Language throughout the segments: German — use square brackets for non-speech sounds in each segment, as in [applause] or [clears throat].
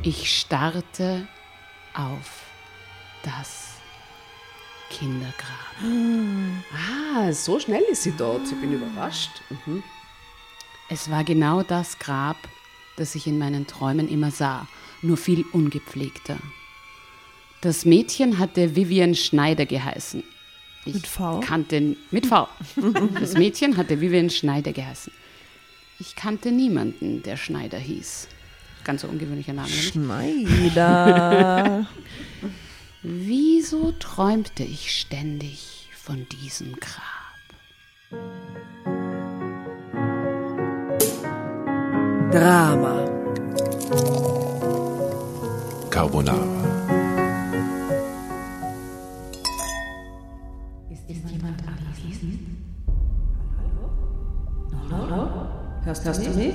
Ich starrte auf das Kindergrab. Ah, so schnell ist sie dort. Ich bin überrascht. Mhm. Es war genau das Grab, das ich in meinen Träumen immer sah, nur viel ungepflegter. Das Mädchen hatte Vivian Schneider geheißen. Ich Mit V? kannte mit V. [laughs] Das Mädchen hatte Vivian Schneider geheißen. Ich kannte niemanden, der Schneider hieß. Ganz so ungewöhnlicher Name. Schneider. [laughs] Wieso träumte ich ständig von diesem Grab? Drama. Carbonara. Hörst, hörst du mich?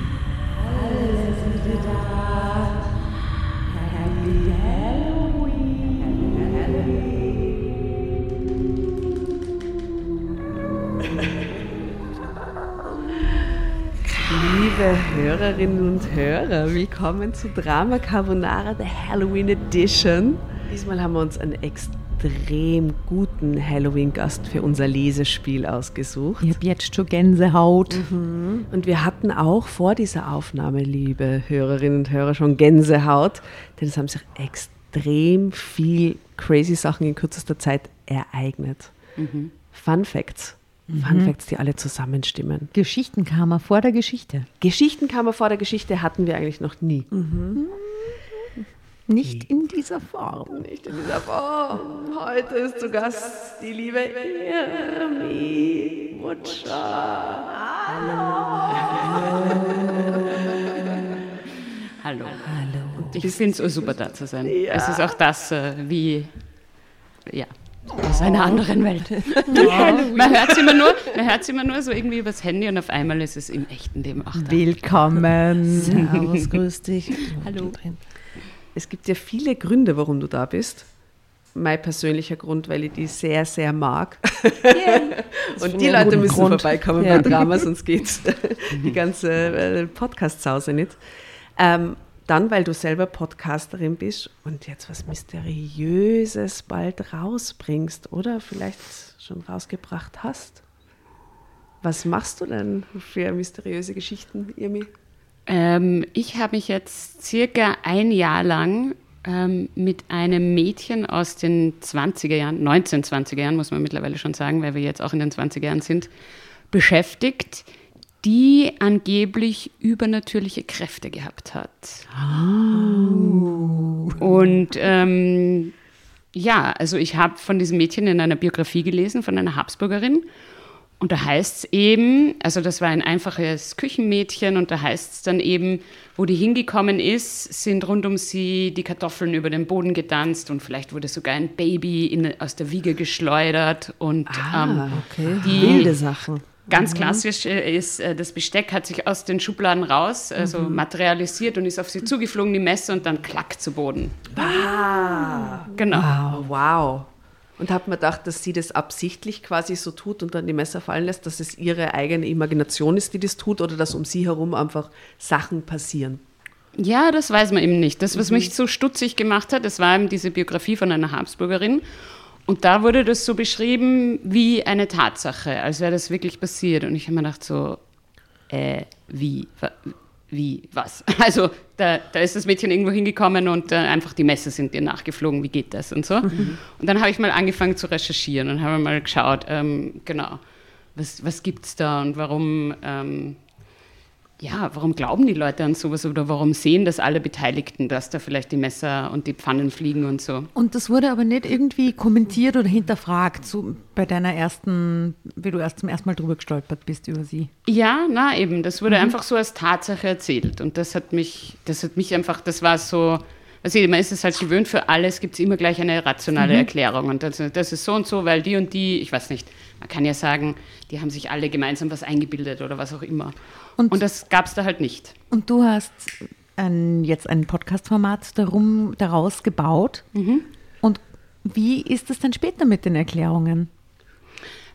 Hörerinnen und Hörer, willkommen zu Drama Carbonara, der Halloween Edition. Diesmal haben wir uns einen extrem guten Halloween-Gast für unser Lesespiel ausgesucht. Ich habe jetzt schon Gänsehaut. Und wir hatten auch vor dieser Aufnahme, liebe Hörerinnen und Hörer, schon Gänsehaut, denn es haben sich extrem viel crazy Sachen in kürzester Zeit ereignet. Fun Facts. Fun Facts, die alle zusammenstimmen. Geschichtenkammer vor der Geschichte. Geschichtenkammer vor der Geschichte hatten wir eigentlich noch nie. Nicht in dieser Form. Nicht in dieser Form. Heute ist zu Gast die liebe Irmi Mutscher. Hallo. Hallo. Ich finde es super, da zu sein. Es ist auch das, äh, wie, ja, aus einer anderen Welt. [laughs] man hört es immer, nur- man hört's immer nur so irgendwie übers Handy und auf einmal ist es im echten Leben auch da. Willkommen. Servus, grüß dich. Hallo. Es gibt ja viele Gründe, warum du da bist. Mein persönlicher Grund, weil ich die sehr, sehr mag. [laughs] Und die Leute müssen Grund. vorbeikommen Ja. bei Drama, sonst geht [laughs] die ganze äh, Podcast-Sause nicht. Ähm, dann, weil du selber Podcasterin bist und jetzt was Mysteriöses bald rausbringst oder vielleicht schon rausgebracht hast. Was machst du denn für mysteriöse Geschichten, Irmi? Ähm, ich habe mich jetzt circa ein Jahr lang ähm, mit einem Mädchen aus den 20er Jahren, 1920er Jahren muss man mittlerweile schon sagen, weil wir jetzt auch in den 20er Jahren sind, beschäftigt, die angeblich übernatürliche Kräfte gehabt hat. Und ähm, ja, also ich habe von diesem Mädchen in einer Biografie gelesen, von einer Habsburgerin. Und da heißt es eben, also das war ein einfaches Küchenmädchen und da heißt es dann eben, wo die hingekommen ist, sind rund um sie die Kartoffeln über den Boden getanzt und vielleicht wurde sogar ein Baby in, aus der Wiege geschleudert und ähm, okay. die- Wilde Sachen. Ganz klassisch äh, ist, äh, das Besteck hat sich aus den Schubladen raus, also materialisiert und ist auf sie zugeflogen, die Messe, und dann klack zu Boden. Ah, Genau. wow. wow. Und hat man gedacht, dass sie das absichtlich quasi so tut und dann die Messer fallen lässt, dass es ihre eigene Imagination ist, die das tut, oder dass um sie herum einfach Sachen passieren? Ja, das weiß man eben nicht. Das, was mich so stutzig gemacht hat, das war eben diese Biografie von einer Habsburgerin. Und da wurde das so beschrieben wie eine Tatsache, als wäre das wirklich passiert. Und ich habe mir gedacht so, äh, wie, wie, was? [laughs] Also da, da ist das Mädchen irgendwo hingekommen und äh, einfach die Messer sind ihr nachgeflogen, wie geht das und so. Und dann habe ich mal angefangen zu recherchieren und habe mal geschaut, ähm, genau, was, was gibt es da und warum, ähm, ja, warum glauben die Leute an sowas oder warum sehen das alle Beteiligten, dass da vielleicht die Messer und die Pfannen fliegen und so? Und das wurde aber nicht irgendwie kommentiert oder hinterfragt, so bei deiner ersten, wie du erst zum ersten Mal drüber gestolpert bist über sie. Ja, na eben, das wurde einfach so als Tatsache erzählt und das hat mich, das hat mich einfach, das war so Also man ist es halt gewöhnt, für alles gibt es immer gleich eine rationale Erklärung. Und das, das ist so und so, weil die und die, ich weiß nicht, man kann ja sagen, die haben sich alle gemeinsam was eingebildet oder was auch immer. Und- Und, das gab es da halt nicht. Und du hast ein, jetzt ein Podcast-Format darum, daraus gebaut. Mhm. Und wie ist es dann später mit den Erklärungen?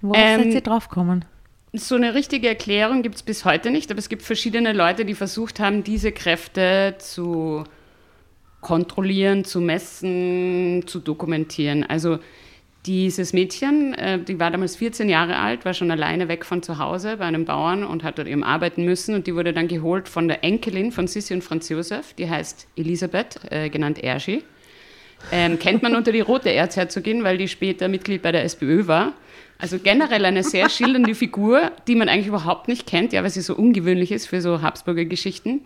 Worauf Ähm, seid ihr draufgekommen? So eine richtige Erklärung gibt es bis heute nicht, aber es gibt verschiedene Leute, die versucht haben, diese Kräfte zu kontrollieren, zu messen, zu dokumentieren. Also dieses Mädchen, äh, die war damals 14 Jahre alt, war schon alleine weg von zu Hause bei einem Bauern und hat dort eben arbeiten müssen und die wurde dann geholt von der Enkelin von Sissi und Franz Josef, die heißt Elisabeth, äh, genannt Erschi. Ähm, kennt man unter die rote Erzherzogin, weil die später Mitglied bei der SPÖ war. Also generell eine sehr schildernde Figur, die man eigentlich überhaupt nicht kennt, ja, weil sie so ungewöhnlich ist für so Habsburger Geschichten.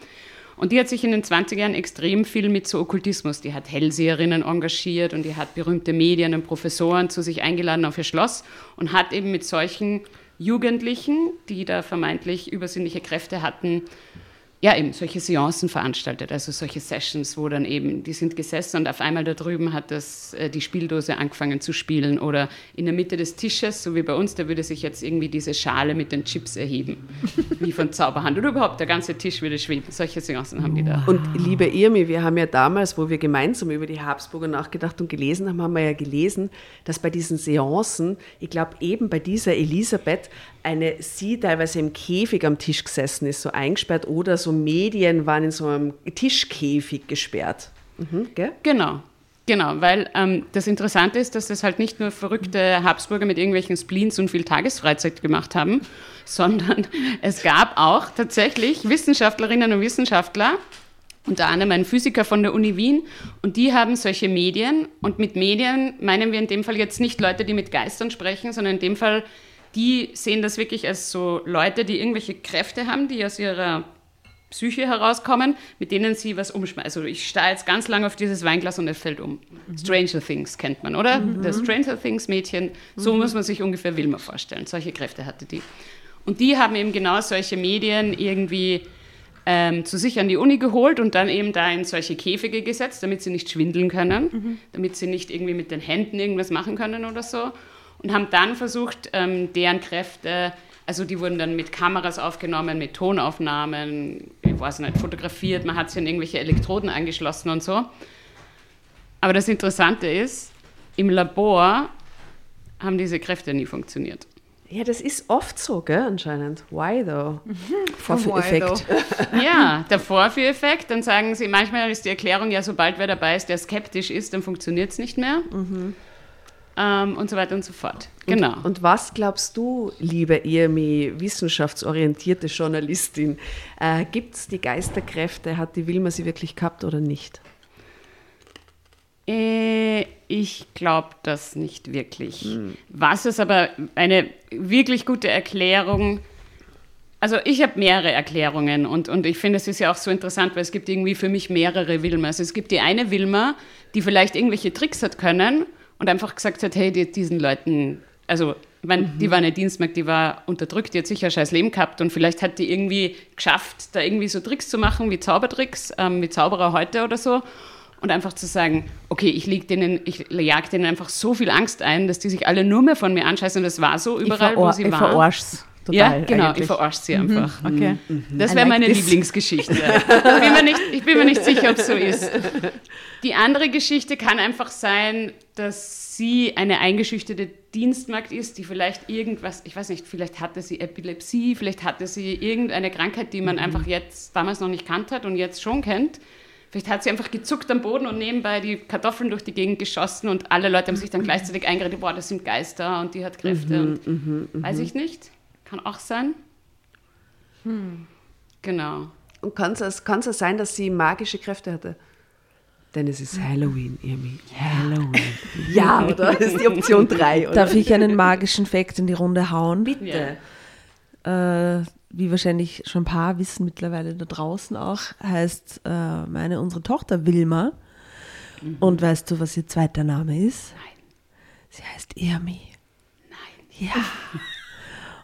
Und die hat sich in den 20er Jahren extrem viel mit so Okkultismus, die hat Hellseherinnen engagiert und die hat berühmte Medien und Professoren zu sich eingeladen auf ihr Schloss und hat eben mit solchen Jugendlichen, die da vermeintlich übersinnliche Kräfte hatten, ja, eben solche Seancen veranstaltet, also solche Sessions, wo dann eben, die sind gesessen und auf einmal da drüben hat das, äh, die Spieldose angefangen zu spielen oder in der Mitte des Tisches, so wie bei uns, da würde sich jetzt irgendwie diese Schale mit den Chips erheben, [laughs] wie von Zauberhand oder überhaupt der ganze Tisch würde schweben. Solche Seancen haben die da. Und liebe Irmi, wir haben ja damals, wo wir gemeinsam über die Habsburger nachgedacht und gelesen haben, haben wir ja gelesen, dass bei diesen Seancen, ich glaube eben bei dieser Elisabeth, eine sie teilweise im Käfig am Tisch gesessen ist, so eingesperrt oder so Medien waren in so einem Tischkäfig gesperrt. Mhm? Genau, genau, weil ähm, das Interessante ist, dass das halt nicht nur verrückte Habsburger mit irgendwelchen Spleens und viel Tagesfreizeit gemacht haben, [laughs] sondern es gab auch tatsächlich Wissenschaftlerinnen und Wissenschaftler, unter anderem ein Physiker von der Uni Wien, und die haben solche Medien. Und mit Medien meinen wir in dem Fall jetzt nicht Leute, die mit Geistern sprechen, sondern in dem Fall, die sehen das wirklich als so Leute, die irgendwelche Kräfte haben, die aus ihrer Psyche herauskommen, mit denen sie was umschmeißen. Also ich starre jetzt ganz lange auf dieses Weinglas und es fällt um. Stranger Things kennt man, oder? Das Stranger Things Mädchen, so muss man sich ungefähr Wilma vorstellen. Solche Kräfte hatte die. Und die haben eben genau solche Medien irgendwie ähm, zu sich an die Uni geholt und dann eben da in solche Käfige gesetzt, damit sie nicht schwindeln können, damit sie nicht irgendwie mit den Händen irgendwas machen können oder so. Und haben dann versucht, ähm, deren Kräfte, also die wurden dann mit Kameras aufgenommen, mit Tonaufnahmen, ich weiß nicht, fotografiert, man hat sie an irgendwelche Elektroden angeschlossen und so. Aber das Interessante ist, im Labor haben diese Kräfte nie funktioniert. Ja, das ist oft so, gell, anscheinend. Why though? [laughs] Vorführeffekt. [laughs] Ja, der Vorführeffekt, dann sagen sie, manchmal ist die Erklärung ja, sobald wer dabei ist, der skeptisch ist, dann funktioniert es nicht mehr. Ähm, und so weiter und so fort. Genau. Und, und was glaubst du, liebe Irmi, wissenschaftsorientierte Journalistin, äh, gibt es die Geisterkräfte? Hat die Wilma sie wirklich gehabt oder nicht? Äh, ich glaube das nicht wirklich. Was ist aber eine wirklich gute Erklärung? Also ich habe mehrere Erklärungen und, und ich finde, es ist ja auch so interessant, weil es gibt irgendwie für mich mehrere Wilmas. Es gibt die eine Wilma, die vielleicht irgendwelche Tricks hat können und einfach gesagt hat, hey, die, diesen Leuten, also ich mein, die war eine Dienstmagd, die war unterdrückt, die hat sicher ein scheiß Leben gehabt und vielleicht hat die irgendwie geschafft, da irgendwie so Tricks zu machen, wie Zaubertricks, ähm, wie Zauberer heute oder so. Und einfach zu sagen, okay, ich leg denen, ich jag denen einfach so viel Angst ein, dass die sich alle nur mehr von mir anscheißen. Und das war so überall, wo sie ich waren. verarsch's total. ja, genau, eigentlich. ich verarsch sie einfach. Okay. Das I wäre like meine this. Lieblingsgeschichte. [laughs] ich, bin mir nicht, ich bin mir nicht sicher, ob es so ist. [laughs] Die andere Geschichte kann einfach sein, dass sie eine eingeschüchterte Dienstmagd ist, die vielleicht irgendwas, ich weiß nicht, vielleicht hatte sie Epilepsie, vielleicht hatte sie irgendeine Krankheit, die man einfach jetzt damals noch nicht kannt hat und jetzt schon kennt. Vielleicht hat sie einfach gezuckt am Boden und nebenbei die Kartoffeln durch die Gegend geschossen und alle Leute haben sich dann gleichzeitig eingeredet, boah, das sind Geister und die hat Kräfte. und weiß ich nicht. Kann auch sein. Genau. Und kann es kann's es sein, dass sie magische Kräfte hatte? Denn es ist Halloween, Irmi. Halloween. Ja, oder? Das ist die Option 3, oder? Darf ich einen magischen Fakt in die Runde hauen? Bitte. Äh, wie wahrscheinlich schon ein paar wissen mittlerweile da draußen auch, heißt äh, meine, unsere Tochter Wilma. Und weißt du, was ihr zweiter Name ist? Nein. Sie heißt Irmi. Nein. Ja. [laughs]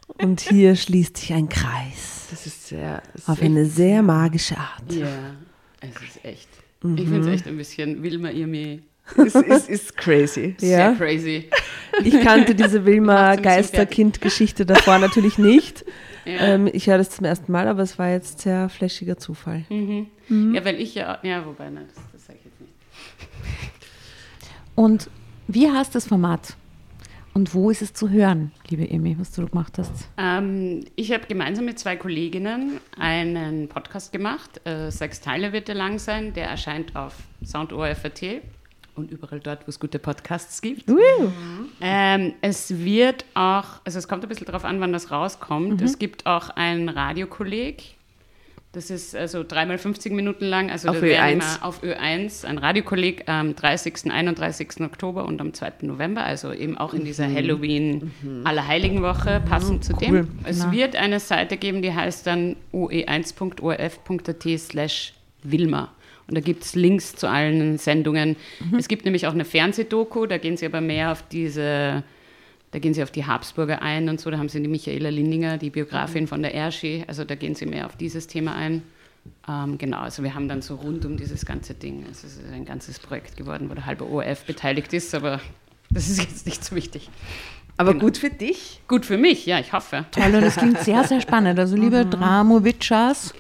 Und hier schließt sich ein Kreis Das ist sehr. das ist auf eine sehr magische Art. Ja, es ist echt. Ich finde es echt ein bisschen Wilma Irmi. Es ist, ist crazy. Sehr Ja. crazy. Ich kannte diese Wilma Geisterkind-Geschichte davor natürlich nicht. Ja. Ähm, ich höre das zum ersten Mal, aber es war jetzt sehr flashiger Zufall. Mhm. Ja, weil ich ja, ja, wobei, nein, das, das sage ich jetzt nicht. Und wie heißt das Format? Und wo ist es zu hören, liebe Emi, was du gemacht hast? Ähm, ich habe gemeinsam mit zwei Kolleginnen einen Podcast gemacht. Äh, sechs Teile wird er lang sein. Der erscheint auf Sound.orf.at und überall dort, wo es gute Podcasts gibt. Ähm, es wird auch, also es kommt ein bisschen darauf an, wann das rauskommt. Es gibt auch ein Radiokolleg. Das ist also dreimal 50 Minuten lang. Also Auf da werden Ö1. immer auf Ö1 ein Radiokolleg am 30., 31. Oktober und am 2. November. Also eben auch in dieser Halloween Allerheiligenwoche passend zu dem. Es Genau. wird eine Seite geben, die heißt dann oe1.orf.at slash Wilma. Und da gibt es Links zu allen Sendungen. Es gibt nämlich auch eine Fernsehdoku, da gehen sie aber mehr auf diese, da gehen sie auf die Habsburger ein und so. Da haben sie die Michaela Lindinger, die Biografin von der Erschi, also da gehen sie mehr auf dieses Thema ein. Ähm, genau, also wir haben dann so rund um dieses ganze Ding, es ist ein ganzes Projekt geworden, wo der halbe ORF beteiligt ist, aber das ist jetzt nicht so wichtig. Aber Genau. gut für dich. Gut für mich, ja, ich hoffe. Toll, und das klingt [laughs] sehr, sehr spannend. Also, liebe Dramowitschas,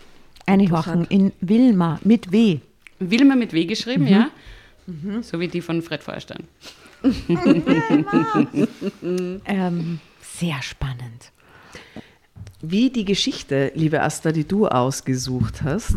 eine Woche in Wilma mit W. Wilma mit W geschrieben, ja. So wie die von Fred Feuerstein. [laughs] Ähm, sehr spannend. Wie die Geschichte, liebe Asta, die du ausgesucht hast.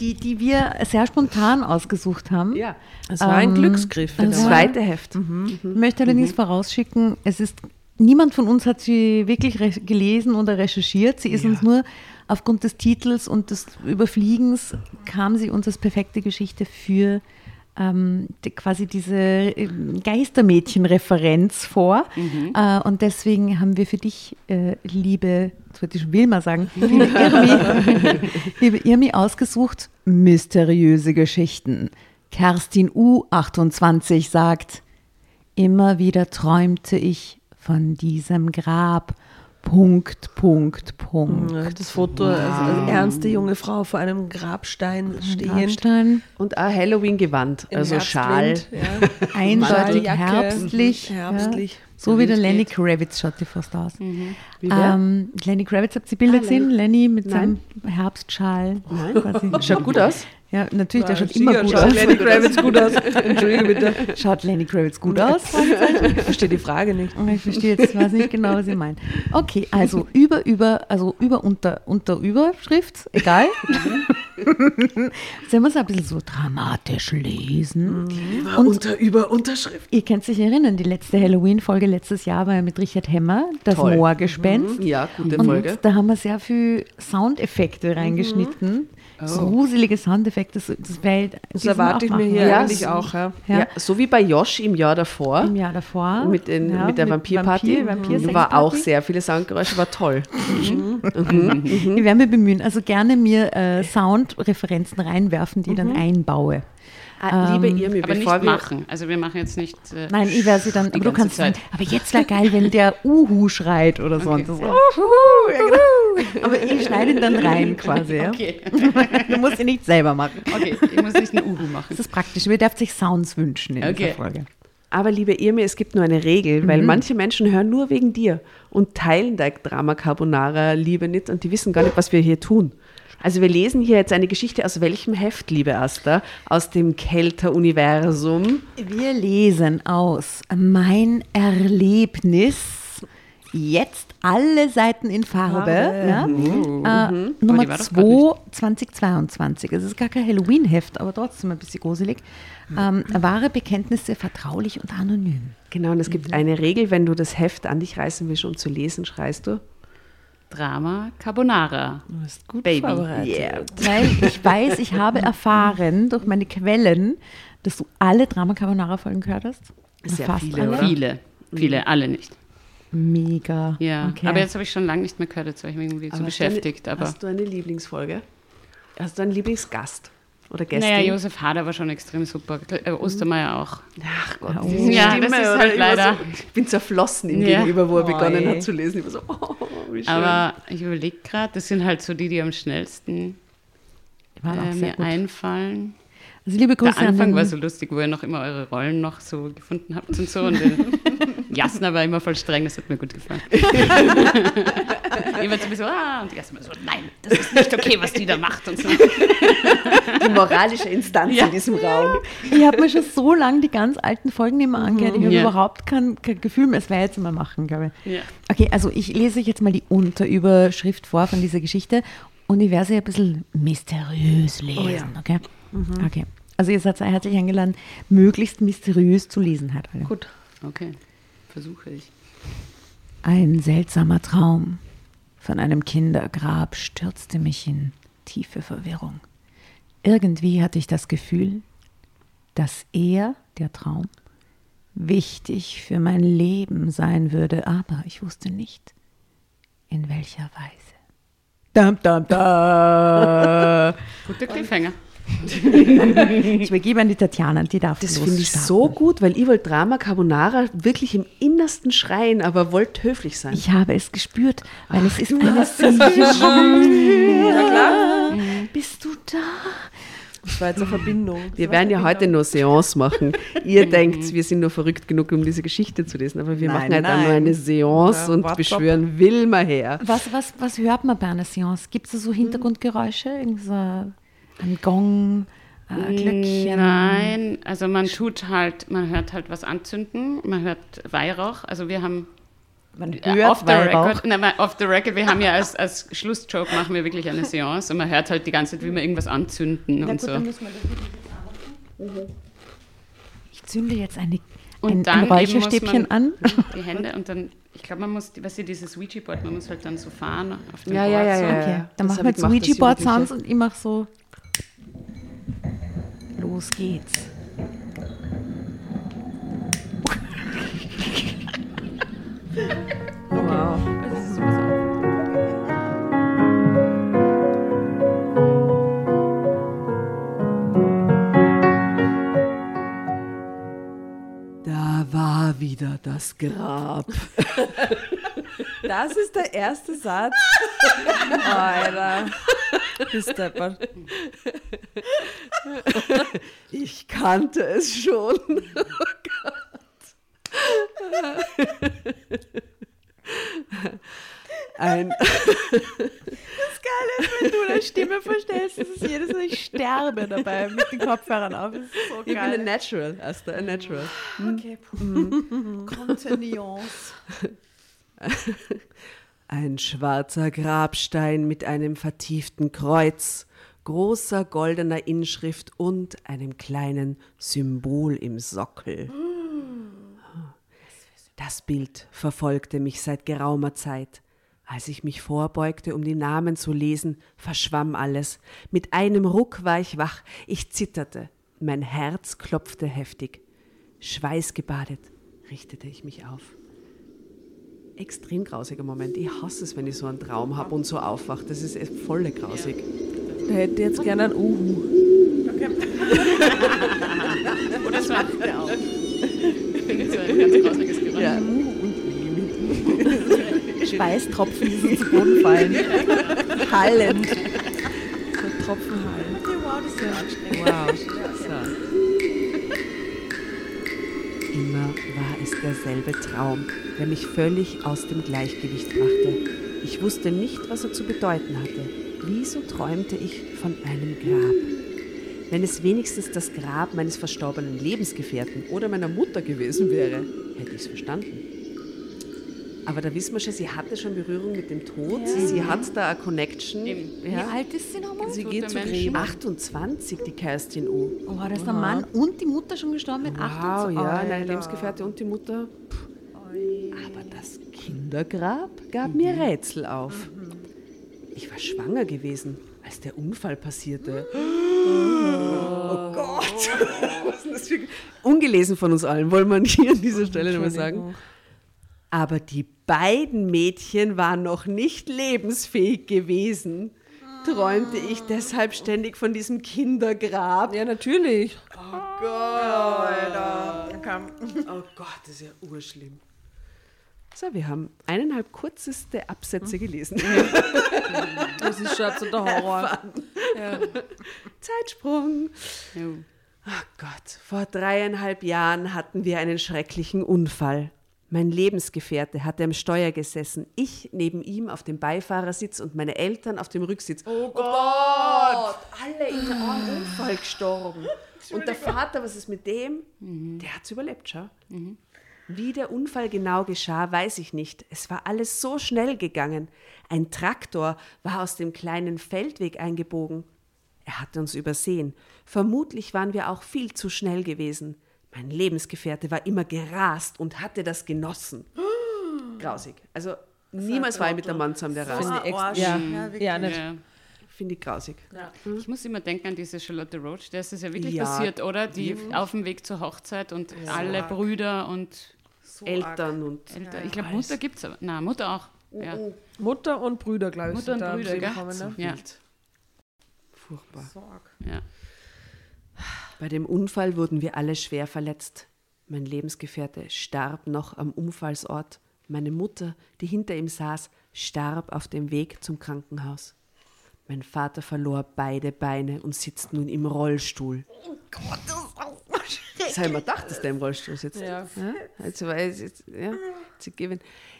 Die, die wir sehr spontan ausgesucht haben. Ja. Es war ein Ähm, Glücksgriff. das zweite Heft. Ich möchte allerdings vorausschicken, es ist niemand von uns hat sie wirklich gelesen oder recherchiert. Sie ist uns nur aufgrund des Titels und des Überfliegens kam sie uns als perfekte Geschichte für ähm, die, quasi diese ähm, Geistermädchen-Referenz vor. Äh, und deswegen haben wir für dich, äh, liebe, jetzt wollte ich schon Wilma sagen, [laughs] liebe Irmi, [laughs] liebe Irmi ausgesucht, mysteriöse Geschichten. Kerstin U28 sagt, Immer wieder träumte ich von diesem Grab. Punkt, Punkt, Punkt. Ja, Das Foto, also eine ernste junge Frau vor einem Grabstein stehend. Grabstein, Und auch Halloween-Gewand, also Schal. Ja. [laughs] eindeutig herbstlich. Herbstlich. Ja. So wie der Lenny geht. Kravitz schaut die fast aus. Wer? Ähm, Lenny Kravitz, habt ihr Bilder gesehen? Lenny mit Nein. seinem Herbstschal. Nein. Quasi. Schaut gut aus. Ja, natürlich, der schaut immer gut schaut aus. Lenny Kravitz gut aus. [laughs] Entschuldige bitte. Schaut Lenny Kravitz gut aus? Ich verstehe die Frage nicht. Ich verstehe jetzt, weiß nicht genau, was ihr meint. Okay, also über, über, also über, unter, unter, Überschrift, egal. Sollen wir es ein bisschen so dramatisch lesen? Und Unter, über Unterschrift. ihr könnt sich erinnern, die letzte Halloween-Folge letztes Jahr war ja mit Richard Hemmer, das Toll. Moorgespenst. Ja, gute Und Folge. da haben wir sehr viel Soundeffekte reingeschnitten. Gruselige Soundeffekte. Das, das, wär- Das erwarte ich mir hier Ja, eigentlich so- auch. Ja. Ja. Ja. so wie bei Josh im Jahr davor. Im Jahr davor. Mit, den, Ja, mit der Vampirparty. Vampir, Vampir war auch sehr viele Soundgeräusche, war toll. Ich werde mir bemühen. Also gerne mir äh, Soundreferenzen reinwerfen, die ich dann einbaue. Ah, liebe Irmi, Aber bevor nicht wir... machen. Also wir machen jetzt nicht. Äh, Nein, ich werde sie dann, aber du kannst sagen, aber jetzt wäre geil, wenn der Uhu schreit oder so. Okay. Und so. Uhu, ja, genau. Aber ich schneide ihn dann rein [laughs] quasi. Ja? Okay. Du musst ihn nicht selber machen. okay, ich muss nicht einen Uhu machen. Das ist praktisch. Wir dürfen sich Sounds wünschen in Okay. dieser Folge. Aber liebe Irmi, es gibt nur eine Regel, weil manche Menschen hören nur wegen dir und teilen dein Drama Carbonara Liebe nicht und die wissen gar nicht, was wir hier tun. Also wir lesen hier jetzt eine Geschichte aus welchem Heft, liebe Asta? Aus dem Kelter-Universum. Wir lesen aus Mein Erlebnis. Jetzt alle Seiten in Farbe. Farbe. Ja? Mhm. Äh, die Nummer war doch 2, 2022. Es ist gar kein Halloween-Heft, aber trotzdem ein bisschen gruselig. Ähm, wahre Bekenntnisse vertraulich und anonym. Genau, und es gibt eine Regel, wenn du das Heft an dich reißen willst, um zu lesen, schreist du. Drama Carbonara. Du bist gut Baby. vorbereitet. Yeah. Weil ich weiß, ich habe erfahren durch meine Quellen, dass du alle Drama Carbonara Folgen gehört hast. Sehr Fast viele, alle. Viele, viele, alle nicht. Mega. Ja, Okay. aber jetzt habe ich schon lange nicht mehr gehört, jetzt war ich mich irgendwie zu Aber beschäftigt. Hast du, eine, Aber hast du eine Lieblingsfolge? Hast du einen Lieblingsgast? Oder Gästin? naja, Josef Hader war schon extrem super. Äh, Ostermeier auch. Ach Gott, Ja, diese Ja, Stimme, das ist halt leider- So, ich bin zerflossen ihm Ja. gegenüber, wo er Oi. begonnen hat zu lesen. Ich war so, oh, wie schön. Aber ich überlege gerade, das sind halt so die, die am schnellsten äh, mir gut. einfallen. Also liebe Grüße Der Anfang an war so lustig, wo ihr noch immer eure Rollen noch so gefunden habt und so. Und [laughs] [laughs] Jasna war immer voll streng, das hat mir gut gefallen. [laughs] Jemand so, ah, und die Jasna war so, nein, das ist nicht okay, was die da macht und so. Die moralische Instanz Ja. in diesem Raum. Ich habe mir schon so lange die ganz alten Folgen nicht mehr angehört. Ich habe Ja. überhaupt kein, kein Gefühl mehr. Es werde ich jetzt mal machen, glaube ich. Ja. Okay, also ich lese euch jetzt mal die Unterüberschrift vor von dieser Geschichte und ich werde sie ein bisschen mysteriös lesen, okay? Okay. Also ihr seid sehr herzlich eingeladen, möglichst mysteriös zu lesen, halt alle. Gut. Okay, versuche ich. Ein seltsamer Traum von einem Kindergrab stürzte mich in tiefe Verwirrung. Irgendwie hatte ich das Gefühl, dass er, der Traum, wichtig für mein Leben sein würde, aber ich wusste nicht, in welcher Weise. Dam, dam, da. Guter Cliffhanger. [laughs] Ich übergebe an die Tatjana, die darf Das finde ich so gut, weil ich wollte Drama Carbonara wirklich im Innersten schreien, aber wollte höflich sein. Ich habe es gespürt, weil es ist eine klar. Bist du da? Das war jetzt eine Verbindung. wir werden ja heute nur Seance machen. Ihr denkt, wir sind nur verrückt genug, um diese Geschichte zu lesen, aber wir Nein, machen halt dann nur nein. eine Seance Ja, und beschwören Wilma her. Was, was, was hört man bei einer Seance? Gibt es da so Hintergrundgeräusche? Irgend so ein Gong, ein Glöckchen? Nein, also man tut halt, man hört halt was anzünden, man hört Weihrauch. Also wir haben Man Ja, hört off the Weihrauch. [laughs] record, nein, off the record, wir haben ja als, als Schlussjoke machen wir wirklich eine Seance und man hört halt die ganze Zeit, wie wir irgendwas anzünden und so. müssen wir das arbeiten. Ich zünde jetzt eine, Und ein, dann ein Räucherstäbchen an. Die Hände und dann, ich glaube, man muss, weißt du, dieses Ouija-Board, man muss halt dann so fahren auf dem Ja, ja, Board. ja, so. ja. Okay, dann das machen wir jetzt Ouija-Board-Sounds und ich mache so. Los geht's. [laughs] Wow. Da war wieder das Grab. [laughs] Das ist der erste Satz. [laughs] Alter. Bist deppert. [laughs] Ich kannte es schon. [laughs] Oh Gott. Ein, Wenn du deine Stimme verstellst, ist es jedes Mal, ich sterbe dabei mit den Kopfhörern auf. Das ist so ich bin ein Natural, Asta, ein Natural. Okay. [laughs] Contenance. Ein schwarzer Grabstein mit einem vertieften Kreuz, großer goldener Inschrift und einem kleinen Symbol im Sockel. Das Bild verfolgte mich seit geraumer Zeit. Als ich mich vorbeugte, um die Namen zu lesen, verschwamm alles. Mit einem Ruck war ich wach. Ich zitterte. Mein Herz klopfte heftig. Schweißgebadet richtete ich mich auf extrem grausiger Moment. Ich hasse es, wenn ich so einen Traum habe und so aufwache. Das ist echt voll grausig. Der hätte jetzt gerne ein Uhu. [laughs] Oder so macht er auch. Ich finde so ein ganz grausliges Geräusch. Ja. Schweißtropfen, die so zu Boden fallen. Hallend. So Tropfenhall. Wow, das ist ja anstrengend. Wow. So. Immer war es derselbe Traum, der mich völlig aus dem Gleichgewicht brachte. Ich wusste nicht, was er zu bedeuten hatte. Wieso träumte ich von einem Grab? Wenn es wenigstens das Grab meines verstorbenen Lebensgefährten oder meiner Mutter gewesen wäre, hätte ich es verstanden. Aber da wissen wir schon, sie hatte schon Berührung mit dem Tod. Sie hat da eine Connection. Eben. Wie Ja. alt ist sie nochmal? Sie Tote geht zu Menschen. Gräber. 28, die Kerstin U. Oh, da ist der Mann und die Mutter schon gestorben mit Wow, 28. ja, Alter. deine Lebensgefährte und die Mutter. Aber das Kindergrab gab mir Rätsel auf. Ich war schwanger gewesen, als der Unfall passierte. Oh, Gott! [laughs] Was ist das für... Ungelesen von uns allen, wollen wir hier an dieser Stelle nochmal sagen. Aber die beiden Mädchen waren noch nicht lebensfähig gewesen. Träumte ich deshalb ständig von diesem Kindergrab. Ja, natürlich. Oh Gott, das ist ja urschlimm. So, wir haben eineinhalb kürzeste Absätze gelesen. Das ist schon so der [laughs] Horror. Ja. Zeitsprung. Ja. Ach Gott, vor dreieinhalb Jahren hatten wir einen schrecklichen Unfall. Mein Lebensgefährte hatte am Steuer gesessen, ich neben ihm auf dem Beifahrersitz und meine Eltern auf dem Rücksitz. Oh Gott! Alle in einem Unfall gestorben. Und der Vater, was ist mit dem? Der hat's überlebt, schau. Wie der Unfall genau geschah, weiß ich nicht. Es war alles so schnell gegangen. Ein Traktor war aus dem kleinen Feldweg eingebogen. Er hatte uns übersehen. Vermutlich waren wir auch viel zu schnell gewesen. Mein Lebensgefährte war immer gerast und hatte das genossen. [gasps] Grausig. Also niemals war ich mit einem Mann zusammen, der rast. Finde ich. Ja, Ja, wirklich. ja, nicht. Ja. Finde ich grausig. Ich muss immer denken an diese Charlotte Roach, der ist es ja wirklich Ja, passiert, oder? Die auf dem Weg zur Hochzeit und alle Brüder und Eltern und Eltern. Ich glaube, Mutter gibt es aber. Nein, Mutter auch. Ja. Mutter und Brüder, glaube ich. Mutter und da Brüder, gell? gekommen, ne? Ja. furchtbar. ja. Bei dem Unfall wurden wir alle schwer verletzt. Mein Lebensgefährte starb noch am Unfallsort. Meine Mutter, die hinter ihm saß, starb auf dem Weg zum Krankenhaus. Mein Vater verlor beide Beine und sitzt nun im Rollstuhl. Oh Gott, das Das habe ich mir gedacht, dass der im Rollstuhl sitzt. Ja. Also, weil jetzt, ja.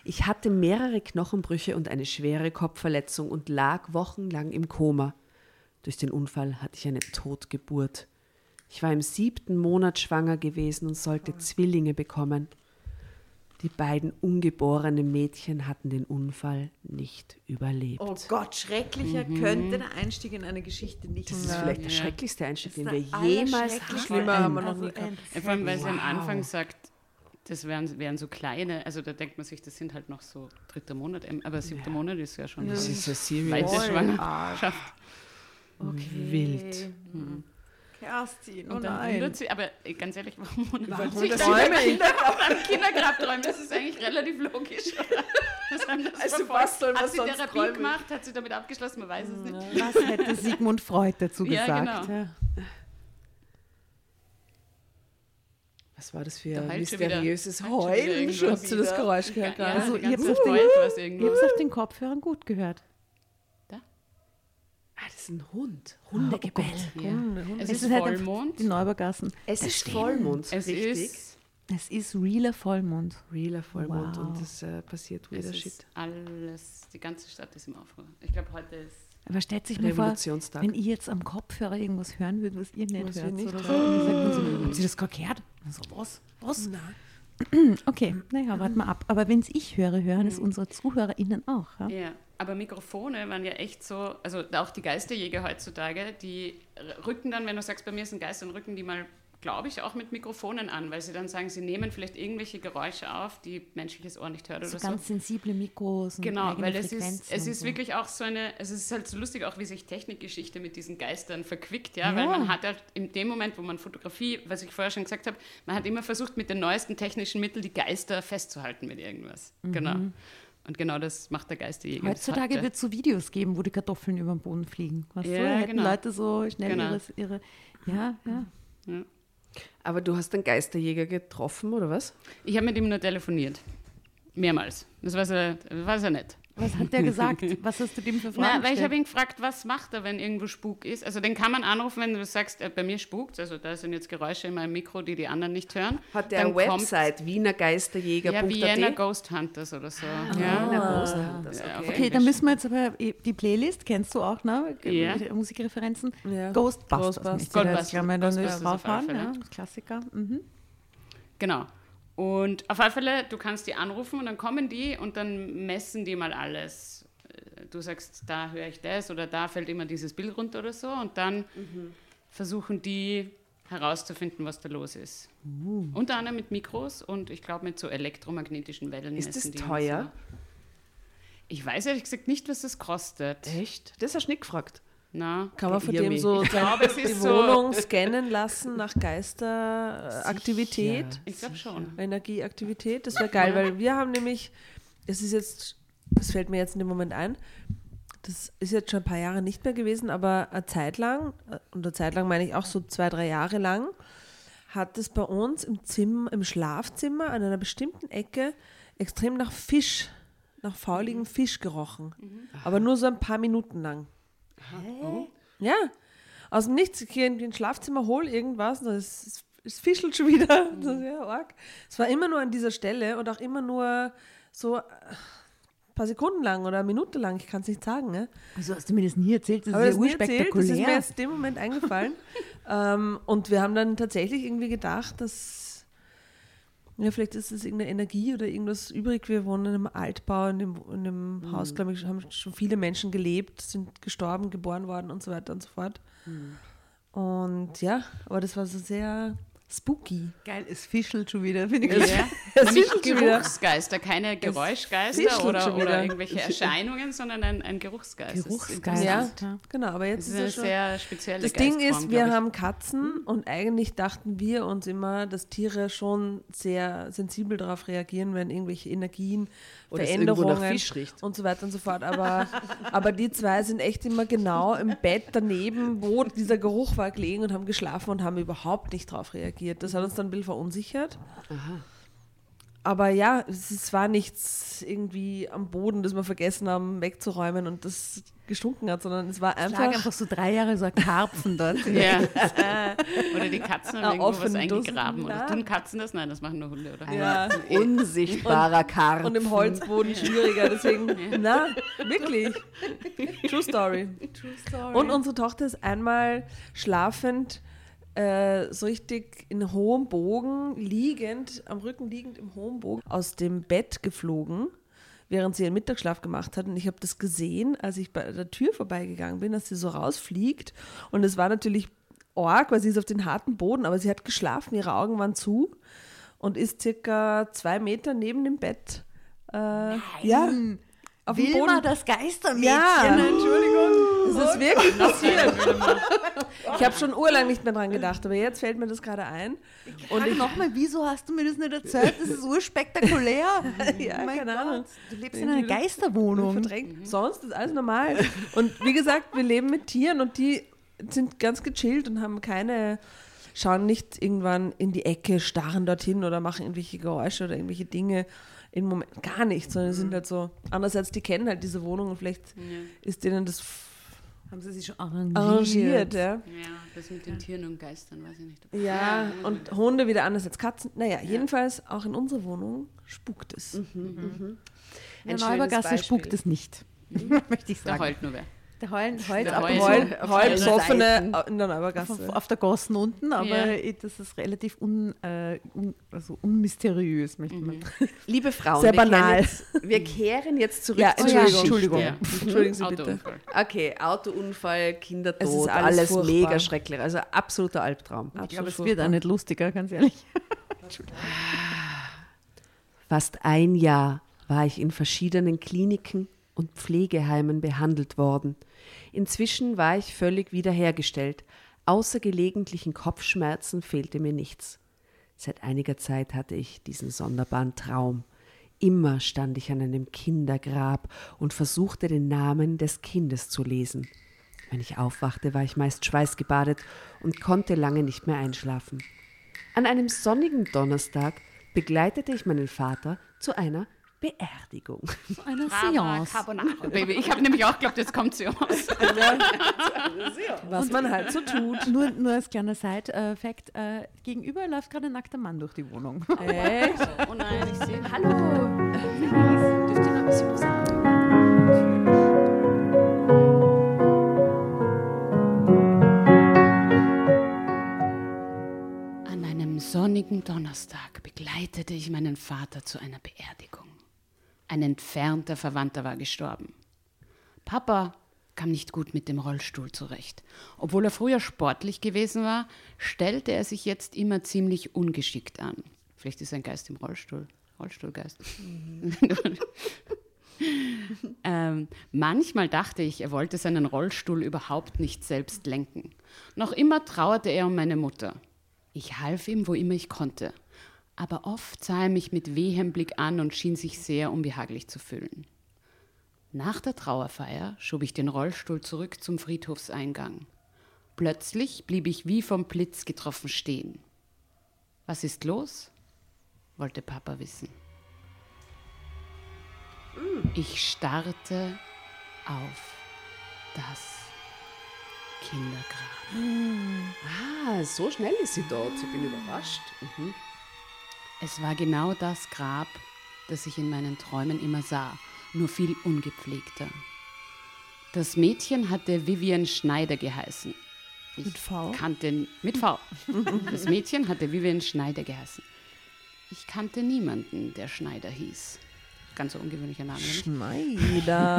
Ich hatte mehrere Knochenbrüche und eine schwere Kopfverletzung und lag wochenlang im Koma. Durch den Unfall hatte ich eine Totgeburt. Ich war im siebten Monat schwanger gewesen und sollte Zwillinge bekommen. Die beiden ungeborenen Mädchen hatten den Unfall nicht überlebt. Oh Gott, schrecklicher könnte der Einstieg in eine Geschichte nicht das ist sein. vielleicht der Ja. schrecklichste Einstieg, den wir jemals hatten. Schlimmer haben wir noch Also nie gehabt. Ja, vor allem, weil sie am Wow. Anfang sagt, das wären, wären so kleine, also da denkt man sich, das sind halt noch so dritter Monat, ähm, aber siebter Monat ist ja schon Das ist so serious. Schwangerschaft. Wild. Kerstin, oh Und dann nein. wundert sie, aber ganz ehrlich, warum wundert sich das Träume? beim Kindergrab, träumen? Das ist eigentlich relativ logisch, oder? Das das Also verfolgt. was soll man Hat sie sonst Therapie träumen? gemacht? Hat sie damit abgeschlossen? Man weiß es nicht. Was hätte Sigmund Freud dazu [laughs] Ja, gesagt? genau. Ja. Was war das für Da ein mysteriöses heult schon wieder Heulen? schon Habt ihr das? Geräusch gehört Ja? Also, ihr habt auf den- was es auf den Kopfhörern gut gehört. Ah, das ist ein Hund. Hundegebell. Ja. Es, Es ist halt Vollmond. Die Neubergassen. es ist Vollmond. Es richtig. ist, Es ist realer Vollmond. Realer Vollmond Wow. und es äh, passiert wieder Shit. alles, die ganze Stadt ist im Aufruhr. Ich glaube, heute ist Aber stellt sich mal vor, wenn ich jetzt am Kopfhörer irgendwas hören würde, was ihr nicht Was hört. nicht oder so. so, Habt ihr das gerade gehört? So, was? Was? [clears throat] Okay, naja, warten wir ab. Aber wenn es ich höre, hören es unsere ZuhörerInnen auch. Ja? Ja, aber Mikrofone waren ja echt so, also auch die Geisterjäger heutzutage, die rücken dann, wenn du sagst, bei mir ist ein Geist, dann rücken die mal, glaube ich, auch mit Mikrofonen an, weil sie dann sagen, sie nehmen vielleicht irgendwelche Geräusche auf, die menschliches Ohr nicht hört So oder so. ganz sensible Mikros und Genau, weil es ist, Frequenzen es und ist so. wirklich auch so eine, es ist halt so lustig auch, wie sich Technikgeschichte mit diesen Geistern verquickt, ja, Ja. weil man hat halt in dem Moment, wo man Fotografie, was ich vorher schon gesagt habe, man hat immer versucht, mit den neuesten technischen Mitteln die Geister festzuhalten mit irgendwas. Genau. Und genau das macht der Geisterjäger. Heutzutage wird es so Videos geben, wo die Kartoffeln über den Boden fliegen. Weißt du? Ja, Da hätten genau. Leute so schnell Genau. ihre, ihre. Ja, ja. Aber du hast einen Geisterjäger getroffen, oder was? Ich habe mit ihm nur telefoniert. Mehrmals. Das war sehr, war sehr nett. Was hat der gesagt? Was hast du dem für [laughs] Fragen Na, weil ich habe ihn gefragt, was macht er, wenn irgendwo Spuk ist. Also den kann man anrufen, wenn du sagst, äh, bei mir spukt. Also da sind jetzt Geräusche in meinem Mikro, die die anderen nicht hören. Hat der eine Website, wienergeisterjäger.at? Ja, Vienna Ghost Hunters oder so. ja. Wiener Ghost Hunters, Ja, okay. Okay, dann müssen wir jetzt aber eh, die Playlist, kennst du auch, ne? Ja. Musikreferenzen. Ja. Ghostbusters. Ghostbusters. Ghostbusters. Ghostbusters draufhauen, auf alle ja, Fälle. Klassiker. Mhm. Genau. Und auf alle Fälle, du kannst die anrufen und dann kommen die und dann messen die mal alles. Äh, Du sagst, da höre ich das oder da fällt immer dieses Bild runter oder so und dann versuchen die herauszufinden, was da los ist. Unter anderem mit Mikros und ich glaube mit so elektromagnetischen Wellen. Ist das teuer? Ich weiß ehrlich gesagt nicht, was das kostet. Echt? Das hast du nicht gefragt. Na, Kann man von dem so glaube, die so- Wohnung scannen lassen nach Geisteraktivität, ich glaube schon. Energieaktivität? Das wäre geil, weil wir haben nämlich, es ist jetzt, das fällt mir jetzt in dem Moment ein, das ist jetzt schon ein paar Jahre nicht mehr gewesen, aber eine Zeit lang, äh, und eine Zeit lang meine ich auch so zwei, drei Jahre lang, hat es bei uns im Zimmer, im Schlafzimmer an einer bestimmten Ecke extrem nach Fisch, nach fauligem Fisch gerochen. Aber nur so ein paar Minuten lang. Ja. aus dem Nichts, ich gehe in ein Schlafzimmer, hol irgendwas, und es, fischelt schon wieder. Das ist ja arg. Es war immer nur an dieser Stelle und auch immer nur so äh, ein paar Sekunden lang oder eine Minute lang, ich kann es nicht sagen. Ne? Also hast du mir das nie erzählt, das Aber ist das ja erzählt, das ist mir urspektakulär. jetzt in dem Moment eingefallen. [laughs] ähm, und wir haben dann tatsächlich irgendwie gedacht, dass ja, vielleicht ist es irgendeine Energie oder irgendwas übrig. Wir wohnen in einem Altbau, in dem, in dem Mhm. Haus, glaube ich, haben schon viele Menschen gelebt, sind gestorben, geboren worden und so weiter und so fort. Mhm. Und ja, aber das war so sehr spooky. Geil, es fischelt schon wieder, finde ich. Ja. Es Nämlich. Geruchsgeister, keine Geräuschgeister oder, oder irgendwelche [laughs] Erscheinungen, sondern ein, ein Geruchsgeist. Das ist Geruchsgeist. Ja, genau, aber Das jetzt ist ist eine es schon. sehr spezielle Das Ding ist, wir haben Katzen und eigentlich dachten wir uns immer, dass Tiere schon sehr sensibel darauf reagieren, wenn irgendwelche Energien, Oder Veränderungen und so weiter und so fort. Aber, aber die zwei sind echt immer genau im Bett daneben, wo dieser Geruch war, gelegen und haben geschlafen und haben überhaupt nicht darauf reagiert. Das hat uns dann ein bisschen verunsichert. Aber ja, es, es war nichts irgendwie am Boden, das wir vergessen haben wegzuräumen und das gestunken hat, sondern es war Es lag einfach, einfach so drei Jahre so ein Karpfen dort. [laughs] Ja. [laughs] oder die Katzen haben Na, irgendwo was eingegraben. Oder tun Katzen das? Nein, das machen nur Hunde, oder? ja, Unsichtbarer Karpfen. und im Holzboden schwieriger, deswegen, na, wirklich. [laughs] True story. True story. Und unsere Tochter ist einmal schlafend, äh, so richtig in hohem Bogen, liegend, am Rücken liegend im hohen Bogen, aus dem Bett geflogen, während sie ihren Mittagsschlaf gemacht hat. Und ich habe das gesehen, als ich bei der Tür vorbeigegangen bin, dass sie so rausfliegt. Und es war natürlich arg, weil sie ist auf den harten Boden, aber sie hat geschlafen, ihre Augen waren zu und ist circa zwei Meter neben dem Bett. Äh, ja, auf dem Wilma, Boden. das Geistermädchen. Ja. Entschuldigung. Das ist wirklich passiert. [laughs] Ich habe schon urlang nicht mehr dran gedacht, aber jetzt fällt mir das gerade ein. Und ich, nochmal, wieso hast du mir das nicht erzählt? Das ist urspektakulär. [laughs] Ja, Oh mein keine Gott, Ahnung. Du lebst in einer Geisterwohnung. verdrängt. Sonst ist alles normal. Und wie gesagt, wir leben mit Tieren und die sind ganz gechillt und haben keine, schauen nicht irgendwann in die Ecke, starren dorthin oder machen irgendwelche Geräusche oder irgendwelche Dinge. Im Moment gar nicht, sondern sind halt so. Andererseits, die kennen halt diese Wohnung und vielleicht ist denen das Haben sie sich schon arrangiert. arrangiert. Ja. Ja, das mit den Tieren und Geistern, weiß ich nicht. ob- Ja, und Hunde wieder anders als Katzen. Naja, jedenfalls auch in unserer Wohnung spukt es. In der Ein schönes Neubergasse spukt es nicht. [laughs] Möchte ich Da sagen. heult nur wer. Der heulen, heult Der ab heult. und Heul, zu. auf heul allen besoffene in der Neubergasse. auf, auf der Gossen unten, aber Ja. das ist relativ un, äh, un, also unmysteriös, möchte man. [laughs] Liebe Frauen, Sehr wir, kehren banal. Jetzt, wir kehren jetzt zurück Ja, Entschuldigung. Entschuldigung. Ja. Entschuldigen Sie bitte. Autounfall. Okay, Autounfall, Kindertod, Es ist alles, alles furchtbar. mega schrecklich. Also absoluter Albtraum. Ich glaube, es Absolut wird auch nicht lustiger, ganz ehrlich. [laughs] Fast ein Jahr war ich in verschiedenen Kliniken und Pflegeheimen behandelt worden. Inzwischen war ich völlig wiederhergestellt. Außer gelegentlichen Kopfschmerzen fehlte mir nichts. Seit einiger Zeit hatte ich diesen sonderbaren Traum. Immer stand ich an einem Kindergrab und versuchte den Namen des Kindes zu lesen. Wenn ich aufwachte, war ich meist schweißgebadet und konnte lange nicht mehr einschlafen. An einem sonnigen Donnerstag begleitete ich meinen Vater zu einer Beerdigung. Eine Seance. Carbonara, Baby. Ich habe nämlich auch geglaubt, jetzt kommt sie aus. [laughs] Was man halt so tut. Nur, nur als kleiner Side-Fact: äh, Gegenüber läuft gerade ein nackter Mann durch die Wohnung. Echt? Oh nein, ich sehe. Hallo! Dürft ihr noch ein bisschen? An einem sonnigen Donnerstag begleitete ich meinen Vater zu einer Beerdigung. Ein entfernter Verwandter war gestorben. Papa kam nicht gut mit dem Rollstuhl zurecht. Obwohl er früher sportlich gewesen war, stellte er sich jetzt immer ziemlich ungeschickt an. Vielleicht ist ein Geist im Rollstuhl. Rollstuhlgeist. [laughs] ähm, manchmal dachte ich, er wollte seinen Rollstuhl überhaupt nicht selbst lenken. Noch immer trauerte er um meine Mutter. Ich half ihm, wo immer ich konnte. Aber oft sah er mich mit wehem Blick an und schien sich sehr unbehaglich zu fühlen. Nach der Trauerfeier schob ich den Rollstuhl zurück zum Friedhofseingang. Plötzlich blieb ich wie vom Blitz getroffen stehen. Was ist los? wollte Papa wissen. Ich starrte auf das Kindergrab. Ah, so schnell ist sie dort. Ich bin überrascht. Mhm. Es war genau das Grab, das ich in meinen Träumen immer sah, nur viel ungepflegter. Das Mädchen hatte Vivian Schneider geheißen. Ich Mit V? Kannte, mit V. [laughs] Das Mädchen hatte Vivian Schneider geheißen. Ich kannte niemanden, der Schneider hieß. Ganz so ungewöhnlicher Name. Schneider.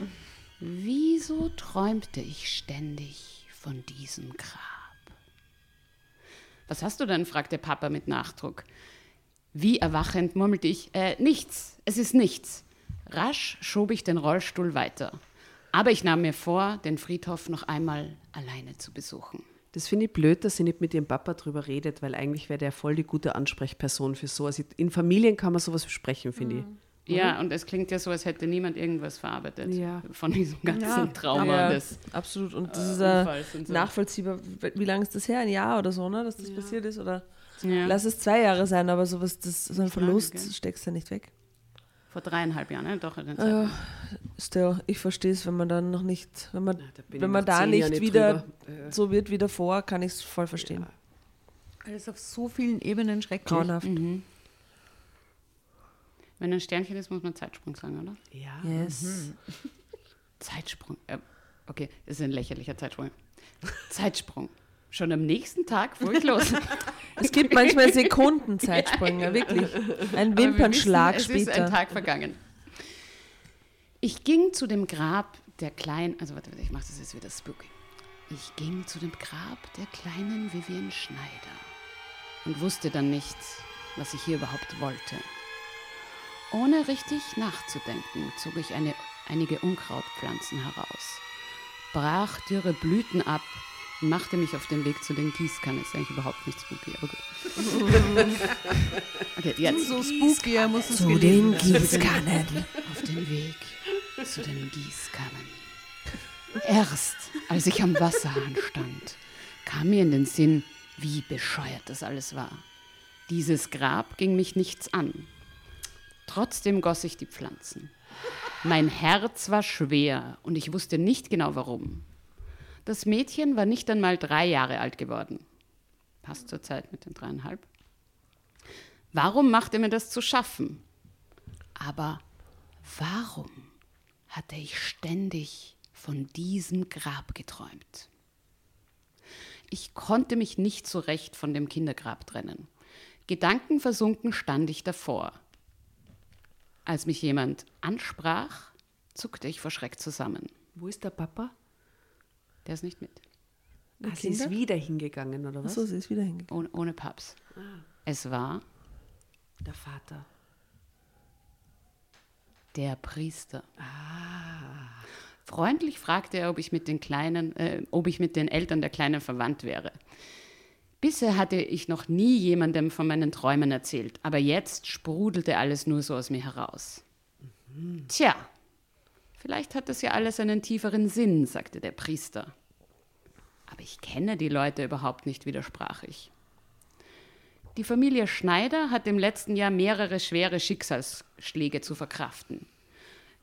[laughs] Wieso träumte ich ständig von diesem Grab? Was hast du denn? fragte Papa mit Nachdruck. Wie erwachend murmelte ich, äh, nichts, es ist nichts. Rasch schob ich den Rollstuhl weiter. Aber ich nahm mir vor, den Friedhof noch einmal alleine zu besuchen. Das finde ich blöd, dass sie nicht mit ihrem Papa drüber redet, weil eigentlich wäre der voll die gute Ansprechperson für sowas. In Familien kann man sowas besprechen, finde ich. Ja, und es klingt ja so, als hätte niemand irgendwas verarbeitet Ja. von diesem ganzen Trauma. Ja, des, absolut. Und das äh, ist äh, Unfalls und so. nachvollziehbar. Wie lange ist das her? Ein Jahr oder so, ne? Dass das passiert ist? Oder ja, lass es zwei Jahre sein, aber sowas, das, so ein Verlust gell? steckst du nicht weg. vor dreieinhalb Jahren, ne? doch. In den Ja, still, ich verstehe es, wenn man dann noch nicht, wenn man, ich wenn man da nicht nicht wieder drüber. Äh. so wird wie davor, kann ich es voll verstehen. Alles auf so vielen Ebenen schrecklich. Grauenhaft. Wenn ein Sternchen ist, muss man Zeitsprung sagen, oder? Ja. Yes. Zeitsprung. Äh, okay, das ist ein lächerlicher Zeitsprung. Zeitsprung. Schon am nächsten Tag fuhr ich los. [laughs] Es gibt manchmal Sekundenzeitsprünge, wirklich. Ein Wimpernschlag wissen, Es ist ein später. Tag vergangen. Ich ging zu dem Grab der kleinen, also warte, warte, ich mache das jetzt wieder spooky. Ich ging zu dem Grab der kleinen Vivian Schneider und wusste dann nicht, was ich hier überhaupt wollte. Ohne richtig nachzudenken, zog ich eine, einige Unkrautpflanzen heraus, brach dürre Blüten ab und machte mich auf den Weg zu den Gießkannen. Ist eigentlich überhaupt nicht spooky, aber gut. [laughs] Okay, jetzt. So spooky, er muss es Zu den Gießkannen. [laughs] auf den Weg zu den Gießkannen. Erst als ich am Wasserhahn stand, kam mir in den Sinn, wie bescheuert das alles war. Dieses Grab ging mich nichts an. Trotzdem goss ich die Pflanzen. Mein Herz war schwer und ich wusste nicht genau warum. Das Mädchen war nicht einmal drei Jahre alt geworden. Passt zur Zeit mit den dreieinhalb. Warum machte mir das zu schaffen? Aber warum hatte ich ständig von diesem Grab geträumt? Ich konnte mich nicht so recht von dem Kindergrab trennen. Gedankenversunken stand ich davor. Als mich jemand ansprach, zuckte ich vor Schreck zusammen. Wo ist der Papa? Der ist nicht mit. Ah, sie ist wieder hingegangen, oder was? Achso, sie ist wieder hingegangen. Ohne, ohne Paps. Es war Der Vater. der Priester. Freundlich fragte er, ob ich mit den Kleinen, äh, ob ich mit den Eltern der Kleinen verwandt wäre. Bisher hatte ich noch nie jemandem von meinen Träumen erzählt, aber jetzt sprudelte alles nur so aus mir heraus. Tja, vielleicht hat das ja alles einen tieferen Sinn, sagte der Priester. Aber ich kenne die Leute überhaupt nicht, widersprach ich. Die Familie Schneider hat im letzten Jahr mehrere schwere Schicksalsschläge zu verkraften.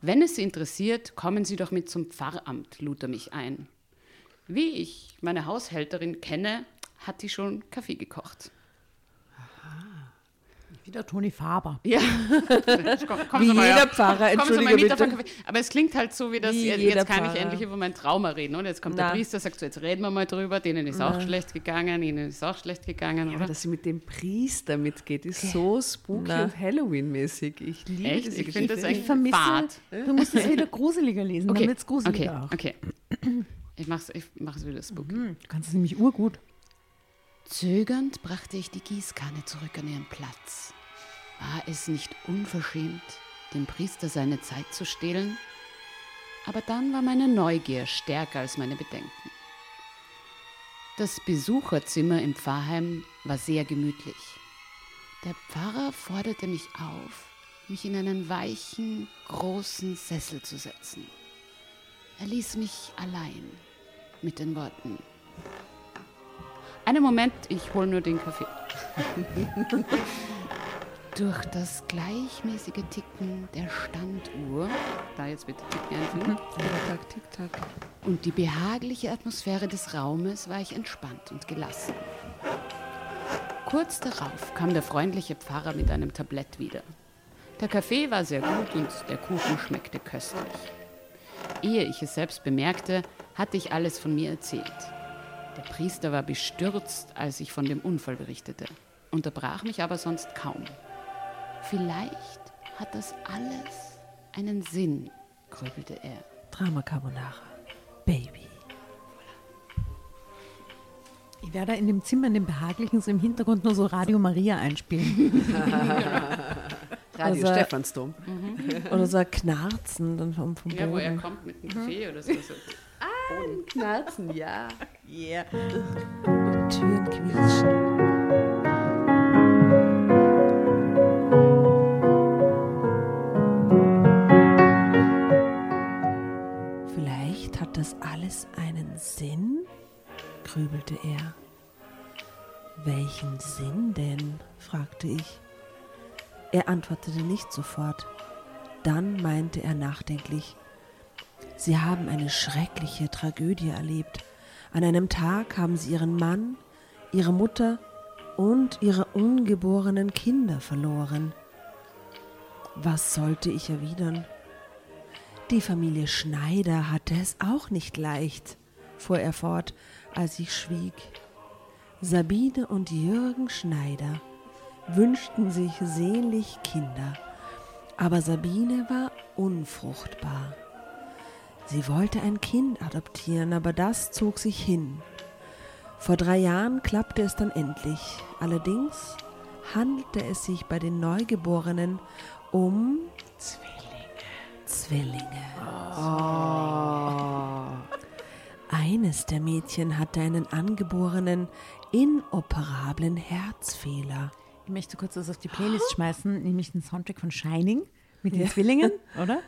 Wenn es Sie interessiert, kommen Sie doch mit zum Pfarramt, lud er mich ein. Wie ich meine Haushälterin kenne, hat die schon Kaffee gekocht. Wieder Toni Faber. Ja, komm, kommen Wie Sie mal jeder her. Pfarrer, entschuldige bitte. Kaffee. Aber es klingt halt so, wie das, Wie jetzt kann ich Pfarrer. endlich über mein Trauma reden. Und jetzt kommt der Na. Priester, sagt so, jetzt reden wir mal drüber, denen ist auch schlecht gegangen, ihnen ist auch schlecht gegangen. Aber Oder? dass sie mit dem Priester mitgeht, ist so spooky Na. und Halloween-mäßig. Ich liebe Echt? diese Ich finde das Geschichte. echt Ich vermisse, Fad. du musst es wieder gruseliger lesen, Okay, damit es gruseliger okay, auch. okay. Ich mach's, ich mach's wieder spooky. Hm, Du kannst es nämlich urgut. Zögernd brachte ich die Gießkanne zurück an ihren Platz. War es nicht unverschämt, dem Priester seine Zeit zu stehlen? Aber dann war meine Neugier stärker als meine Bedenken. Das Besucherzimmer im Pfarrheim war sehr gemütlich. Der Pfarrer forderte mich auf, mich in einen weichen, großen Sessel zu setzen. Er ließ mich allein mit den Worten einen Moment, ich hole nur den Kaffee. [laughs] Durch das gleichmäßige Ticken der Standuhr, da jetzt bitte Ticken einfügen, Tick-Tack, Tick-Tack. und die behagliche Atmosphäre des Raumes war ich entspannt und gelassen. Kurz darauf kam der freundliche Pfarrer mit einem Tablett wieder. Der Kaffee war sehr gut und der Kuchen schmeckte köstlich. Ehe ich es selbst bemerkte, hatte ich alles von mir erzählt. Der Priester war bestürzt, als ich von dem Unfall berichtete, unterbrach mich aber sonst kaum. Vielleicht hat das alles einen Sinn, grübelte er. Drama Carbonara. Baby. Ich werde in dem Zimmer, in dem behaglichen, so im Hintergrund nur so Radio Maria einspielen. [laughs] Radio Also- Stephansdom. Oder so ein Knarzen dann vom, vom Ja, wo er Boden. kommt mit dem Kaffee oder so. so. Knarzen, ja. Yeah. Türen quietschen. Vielleicht hat das alles einen Sinn, grübelte er. Welchen Sinn denn? fragte ich. Er antwortete nicht sofort. Dann meinte er nachdenklich, Sie haben eine schreckliche Tragödie erlebt. An einem Tag haben Sie Ihren Mann, Ihre Mutter und Ihre ungeborenen Kinder verloren. Was sollte ich erwidern? Die Familie Schneider hatte es auch nicht leicht, fuhr er fort, als ich schwieg. Sabine und Jürgen Schneider wünschten sich sehnlich Kinder, aber Sabine war unfruchtbar. Sie wollte ein Kind adoptieren, aber das zog sich hin. Vor drei Jahren klappte es dann endlich. Allerdings handelte es sich bei den Neugeborenen um Zwillinge. Zwillinge. Eines der Mädchen hatte einen angeborenen, inoperablen Herzfehler. Ich möchte kurz das auf die Playlist schmeißen, nämlich den Soundtrack von Shining mit den Zwillingen, [laughs] oder?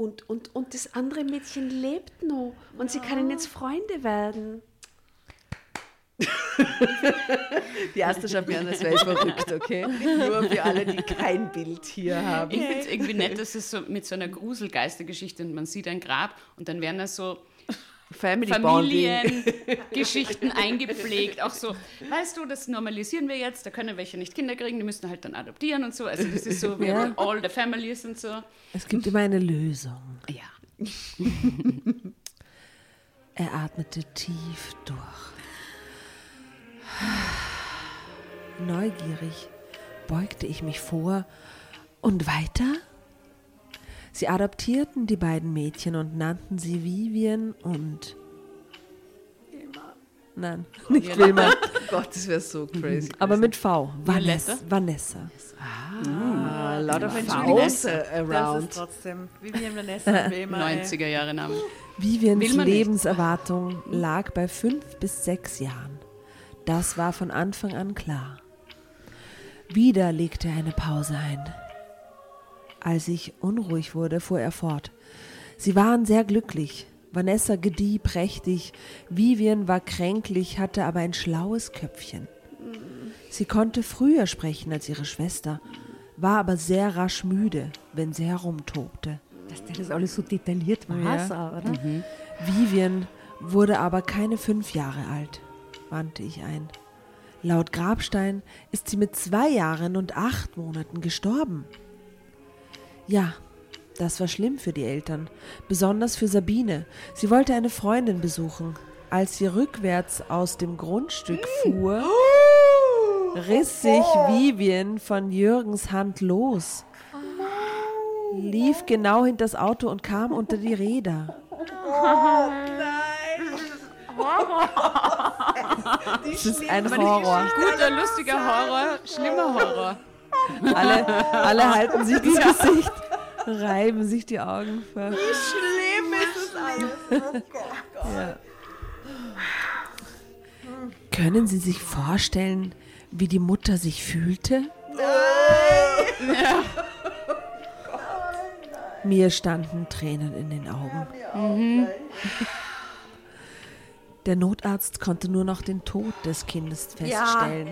Und, und, und das andere Mädchen lebt noch und sie können jetzt Freunde werden. [laughs] Die erste schaut mir an, als wäre verrückt, okay? Nur für alle, die kein Bild hier haben. Ich finde es irgendwie nett, dass es so mit so einer Gruselgeistergeschichte und man sieht ein Grab und dann werden da so Family. Familiengeschichten [laughs] eingepflegt. Auch so, weißt du, das normalisieren wir jetzt, da können welche nicht Kinder kriegen, die müssen halt dann adoptieren und so. Also das ist so, wir Ja. all the families und so. Es gibt immer eine Lösung. Ja. [laughs] Er atmete tief durch. Neugierig beugte ich mich vor. Und weiter? Sie adoptierten die beiden Mädchen und nannten sie Vivian und. Nein, nicht Wilma, [laughs] Gott, das wäre so crazy. aber mit V. Vanessa. Vanessa. a lot of Vs around. trotzdem Vivian Vanessa und [laughs] Wilma. 90er Jahre Name. Vivians nicht. Lebenserwartung lag bei fünf bis sechs Jahren. Das war von Anfang an klar. Wieder legte er eine Pause ein. Als ich unruhig wurde, fuhr er fort. Sie waren sehr glücklich. Vanessa gedieh prächtig, Vivian war kränklich, hatte aber ein schlaues Köpfchen. Sie konnte früher sprechen als ihre Schwester, war aber sehr rasch müde, wenn sie herumtobte. Dass der das alles so detailliert war, Ja. oder? Vivian wurde aber keine fünf Jahre alt, wandte ich ein. Laut Grabstein ist sie mit zwei Jahren und acht Monaten gestorben. Ja, das war schlimm für die Eltern, besonders für Sabine. Sie wollte eine Freundin besuchen. Als sie rückwärts aus dem Grundstück fuhr, riss sich Vivian von Jürgens Hand los, lief genau hinter das Auto und kam unter die Räder. [laughs] Das ist ein Horror. Guter, lustiger Horror, schlimmer Horror. Alle, alle halten sich das Gesicht, reiben sich die Augen ver. Schlimm ist es alles. Ja. Können Sie sich vorstellen, wie die Mutter sich fühlte? Mir standen Tränen in den Augen. Der Notarzt konnte nur noch den Tod des Kindes feststellen.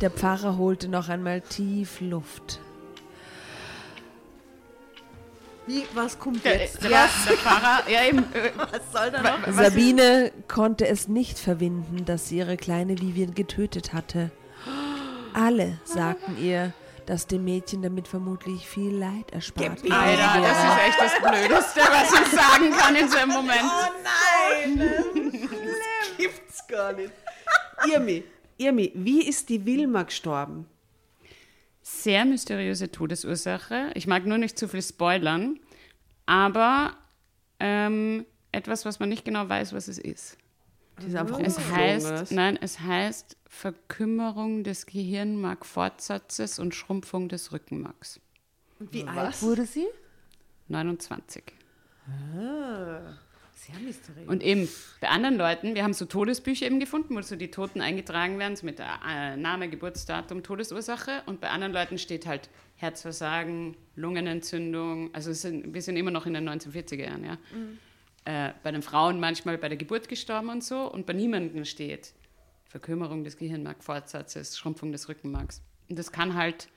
Der Pfarrer holte noch einmal tief Luft. Wie, was kommt Der, jetzt? der, der Pfarrer, ja eben, äh, [laughs] Was soll da noch? Sabine konnte es nicht verwinden, dass sie ihre kleine Vivian getötet hatte. Alle sagten ihr, dass dem Mädchen damit vermutlich viel Leid erspart Alter, das ist echt das Blödeste, was ich sagen kann in so einem Moment. [laughs] Gibt's gar nicht. Irmi, Irmi, wie ist die Wilma gestorben? Sehr mysteriöse Todesursache. Ich mag nur nicht zu viel spoilern, aber ähm, etwas, was man nicht genau weiß, was es ist. Die ist einfach Es heißt, was? nein, es heißt Verkümmerung des Gehirnmarkfortsatzes und Schrumpfung des Rückenmarks. Wie alt wurde sie? 29. Sehr mysteriös. Und eben bei anderen Leuten, wir haben so Todesbücher eben gefunden, wo so die Toten eingetragen werden, so mit äh, Name, Geburtsdatum, Todesursache. Und bei anderen Leuten steht halt Herzversagen, Lungenentzündung. Also sind, wir sind immer noch in den 1940er Jahren, ja. Äh, bei den Frauen manchmal bei der Geburt gestorben und so. Und bei niemandem steht Verkümmerung des Gehirnmarkfortsatzes, Schrumpfung des Rückenmarks. Und das kann halt,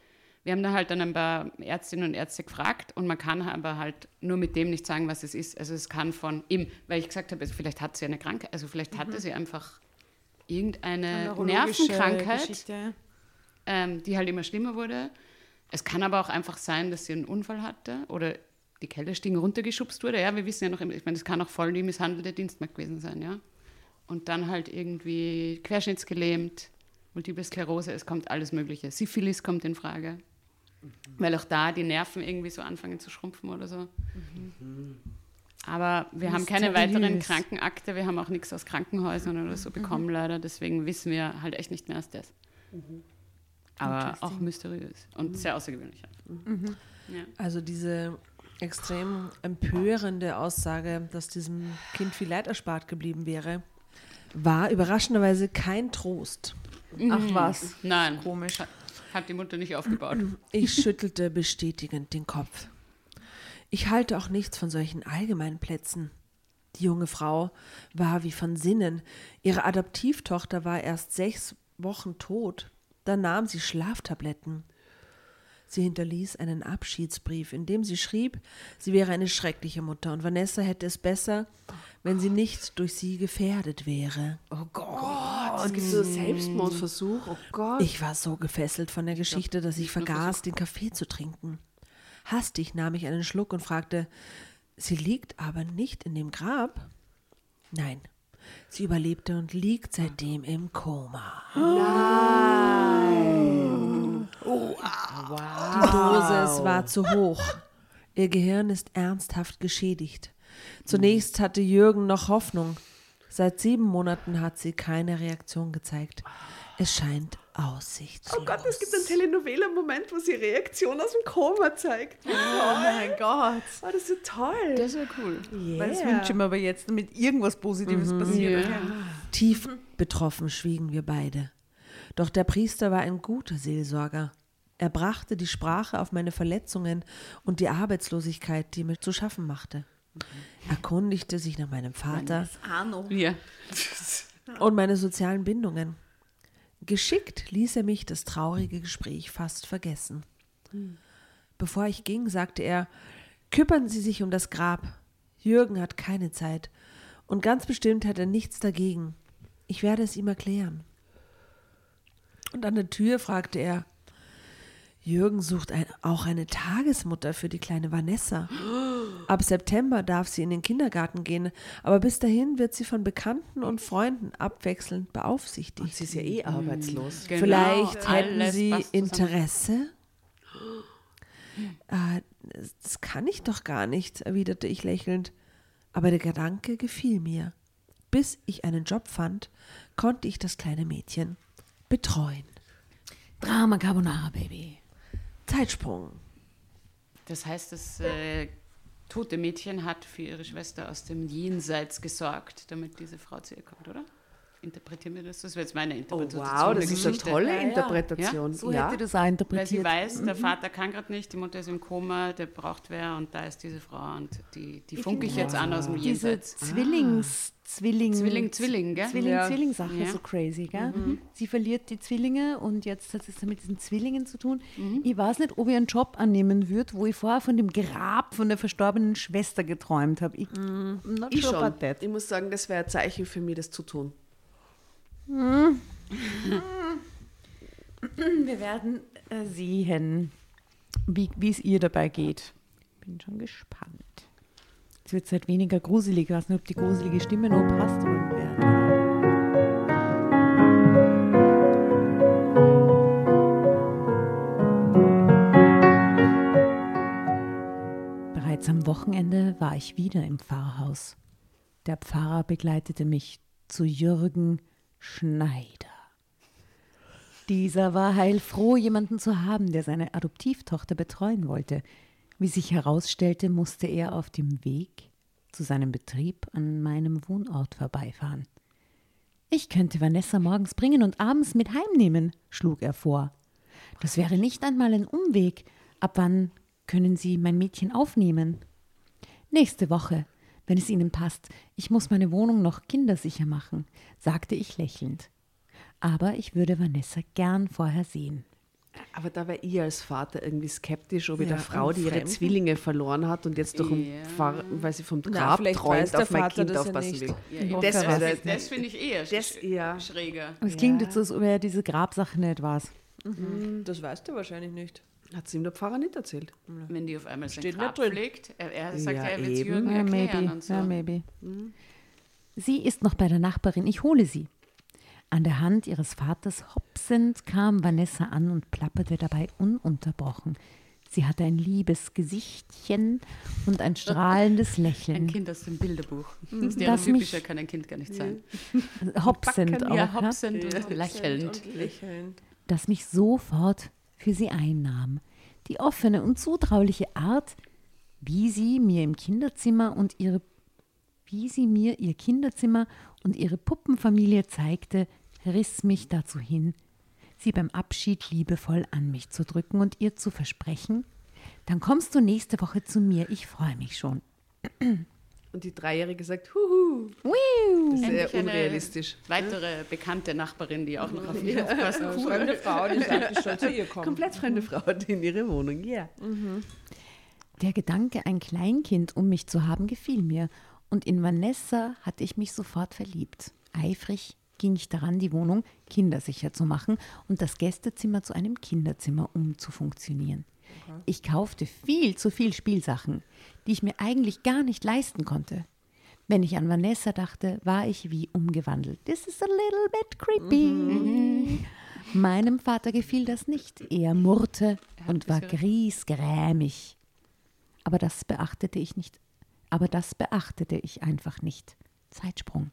wir haben da halt dann ein paar Ärztinnen und Ärzte gefragt und man kann aber halt nur mit dem nicht sagen, was es ist. Also es kann von ihm, weil ich gesagt habe, also vielleicht hat sie eine Krankheit, also vielleicht hatte sie einfach irgendeine Nervenkrankheit, ähm, die halt immer schlimmer wurde. Es kann aber auch einfach sein, dass sie einen Unfall hatte oder die Kellerstiegen runtergeschubst wurde. Ja, wir wissen ja noch, immer- ich meine, das kann auch voll die misshandelte Dienstmagd gewesen sein, ja. Und dann halt irgendwie querschnittsgelähmt, Multiple Sklerose, es kommt alles Mögliche. Syphilis kommt in Frage. Weil auch da die Nerven irgendwie so anfangen zu schrumpfen oder so. Aber wir haben keine Mysteriös. weiteren Krankenakte, wir haben auch nichts aus Krankenhäusern oder so bekommen leider, deswegen wissen wir halt echt nicht mehr als das. Aber auch mysteriös und sehr außergewöhnlich. Ja. Also diese extrem empörende Aussage, dass diesem Kind viel Leid erspart geblieben wäre, war überraschenderweise kein Trost. Ach was. Nein, Komisch. Hat, die Mutter nicht aufgebaut. Ich schüttelte bestätigend den Kopf. Ich halte auch nichts von solchen allgemeinen Plätzen. Die junge Frau war wie von Sinnen. Ihre Adoptivtochter war erst sechs Wochen tot. Dann nahm sie Schlaftabletten. Sie hinterließ einen Abschiedsbrief, in dem sie schrieb, sie wäre eine schreckliche Mutter und Vanessa hätte es besser, wenn sie nicht durch sie gefährdet wäre. Oh Gott, es gibt so einen Selbstmordversuch. Oh Gott. Ich war so gefesselt von der Geschichte, dass ich vergaß, den Kaffee zu trinken. Hastig nahm ich einen Schluck und fragte, sie liegt aber nicht in dem Grab? Nein, sie überlebte und liegt seitdem im Koma. Die Dosis war zu hoch. Ihr Gehirn ist ernsthaft geschädigt. Zunächst hatte Jürgen noch Hoffnung. Seit sieben Monaten hat sie keine Reaktion gezeigt. Es scheint aussichtslos. Oh Gott, es gibt einen Telenovela-Moment, wo sie Reaktion aus dem Koma zeigt. Oh mein Gott. Oh, das ist so toll. Das wäre cool. Weil das wünsche ich mir aber jetzt, damit irgendwas Positives passiert. Ja. Tief betroffen schwiegen wir beide. Doch der Priester war ein guter Seelsorger. Er brachte die Sprache auf meine Verletzungen und die Arbeitslosigkeit, die mir zu schaffen machte. Erkundigte sich nach meinem Vater. Ja. [laughs] und meine sozialen Bindungen. Geschickt ließ er mich das traurige Gespräch fast vergessen. Bevor ich ging, sagte er, kümmern Sie sich um das Grab. Jürgen hat keine Zeit und ganz bestimmt hat er nichts dagegen. Ich werde es ihm erklären. Und an der Tür fragte er, Jürgen sucht ein, auch eine Tagesmutter für die kleine Vanessa. Ab September darf sie in den Kindergarten gehen, aber bis dahin wird sie von Bekannten und Freunden abwechselnd beaufsichtigt. Sie ist ja eh arbeitslos. Genau, Vielleicht hätten alles Sie. Interesse? Äh, das kann ich doch gar nicht, erwiderte ich lächelnd. Aber der Gedanke gefiel mir. Bis ich einen Job fand, konnte ich das kleine Mädchen betreuen. Drama Carbonara, Baby. Zeitsprung. Das heißt, das äh, tote Mädchen hat für ihre Schwester aus dem Jenseits gesorgt, damit diese Frau zu ihr kommt, oder? Interpretieren wir das? Das wäre jetzt meine Oh, Interpretation. wow, der das ist eine tolle Ja, ja. Interpretation. So Ja. hätte das auch Weil sie interpretiert. weiß, der Vater kann gerade nicht, die Mutter ist im Koma, der braucht wer und da ist diese Frau und die, die funke ich jetzt an aus dem Diese Jenseits. Zwillings, Zwilling, Zwilling, Zwilling, gell? Zwilling, Ja. Zwilling-Sache Ja. so crazy, gell? Sie verliert die Zwillinge und jetzt hat es mit diesen Zwillingen zu tun. Ich weiß nicht, ob ich einen Job annehmen würde, wo ich vorher von dem Grab von der verstorbenen Schwester geträumt habe. Ich, not Ich sure schon. Ich muss sagen, das wäre ein Zeichen für mich, das zu tun. Wir werden äh, sehen, wie es ihr dabei geht. Bin schon gespannt. Es wird halt weniger gruselig. Ich weiß nicht, ob die gruselige Stimme noch passt. Bereits am Wochenende war ich wieder im Pfarrhaus. Der Pfarrer begleitete mich zu Jürgen Schneider. Dieser war heilfroh, jemanden zu haben, der seine Adoptivtochter betreuen wollte. Wie sich herausstellte, musste er auf dem Weg zu seinem Betrieb an meinem Wohnort vorbeifahren. Ich könnte Vanessa morgens bringen und abends mit heimnehmen, schlug er vor. Das wäre nicht einmal ein Umweg. Ab wann können Sie mein Mädchen aufnehmen? Nächste Woche, wenn es Ihnen passt. Ich muss meine Wohnung noch kindersicher machen, sagte ich lächelnd. Aber ich würde Vanessa gern vorher sehen. Aber da wäre ich als Vater irgendwie skeptisch, ob ich Ja, der Frau, die ihre. Zwillinge verloren hat und jetzt durch Ja. ein Pfarr, weil sie vom Na, Grab vielleicht träumt, auf mein Vater Kind das ja aufpassen will. Ja. Das das das, das finde ich eher Das, sch- ja. schräger. Es klingt jetzt so, als ob er diese Grabsache nicht weiß. Das weißt du wahrscheinlich nicht. Hat sie ihm der Pfarrer nicht erzählt. Wenn die auf einmal sein Steht Grab nicht drin. pflegt. Er, er sagt Ja, er wird es eben. Jürgen Ja, erklären maybe. und so. Ja, maybe. Sie ist noch bei der Nachbarin. Ich hole sie. An der Hand ihres Vaters hopsend kam Vanessa an und plapperte dabei ununterbrochen. Sie hatte ein liebes Gesichtchen und ein strahlendes [laughs] Ein Lächeln. Kind aus dem Bilderbuch. Das Stereotypischer mich- kann ein Kind gar nicht sein. Hopsend auch, ja, ja? hopsend und lächelnd. Und lächelnd. das mich sofort für sie einnahm. Die offene und zutrauliche Art, wie sie mir im Kinderzimmer und ihre wie sie mir ihr Kinderzimmer und ihre Puppenfamilie zeigte, riss mich dazu hin, sie beim Abschied liebevoll an mich zu drücken und ihr zu versprechen, dann kommst du nächste Woche zu mir, ich freue mich schon. Und die Dreijährige sagt, huhu. Das ist Endlich sehr eine unrealistisch. Weitere bekannte Nachbarin, die auch noch auf ihn aufpasst. Eine fremde Frau, die sagt, ich soll zu ihr kommen. Komplett fremde Frau hat in ihre Wohnung, ja. Der Gedanke, ein Kleinkind um mich zu haben, gefiel mir, und in Vanessa hatte ich mich sofort verliebt. Eifrig ging ich daran, die Wohnung kindersicher zu machen und das Gästezimmer zu einem Kinderzimmer umzufunktionieren. Ich kaufte viel zu viel Spielsachen, die ich mir eigentlich gar nicht leisten konnte. Wenn ich an Vanessa dachte, war ich wie umgewandelt. This is a little bit creepy. Meinem Vater gefiel das nicht. Er murrte und war griesgrämig. Aber das beachtete ich nicht. Aber das beachtete ich einfach nicht. Zeitsprung.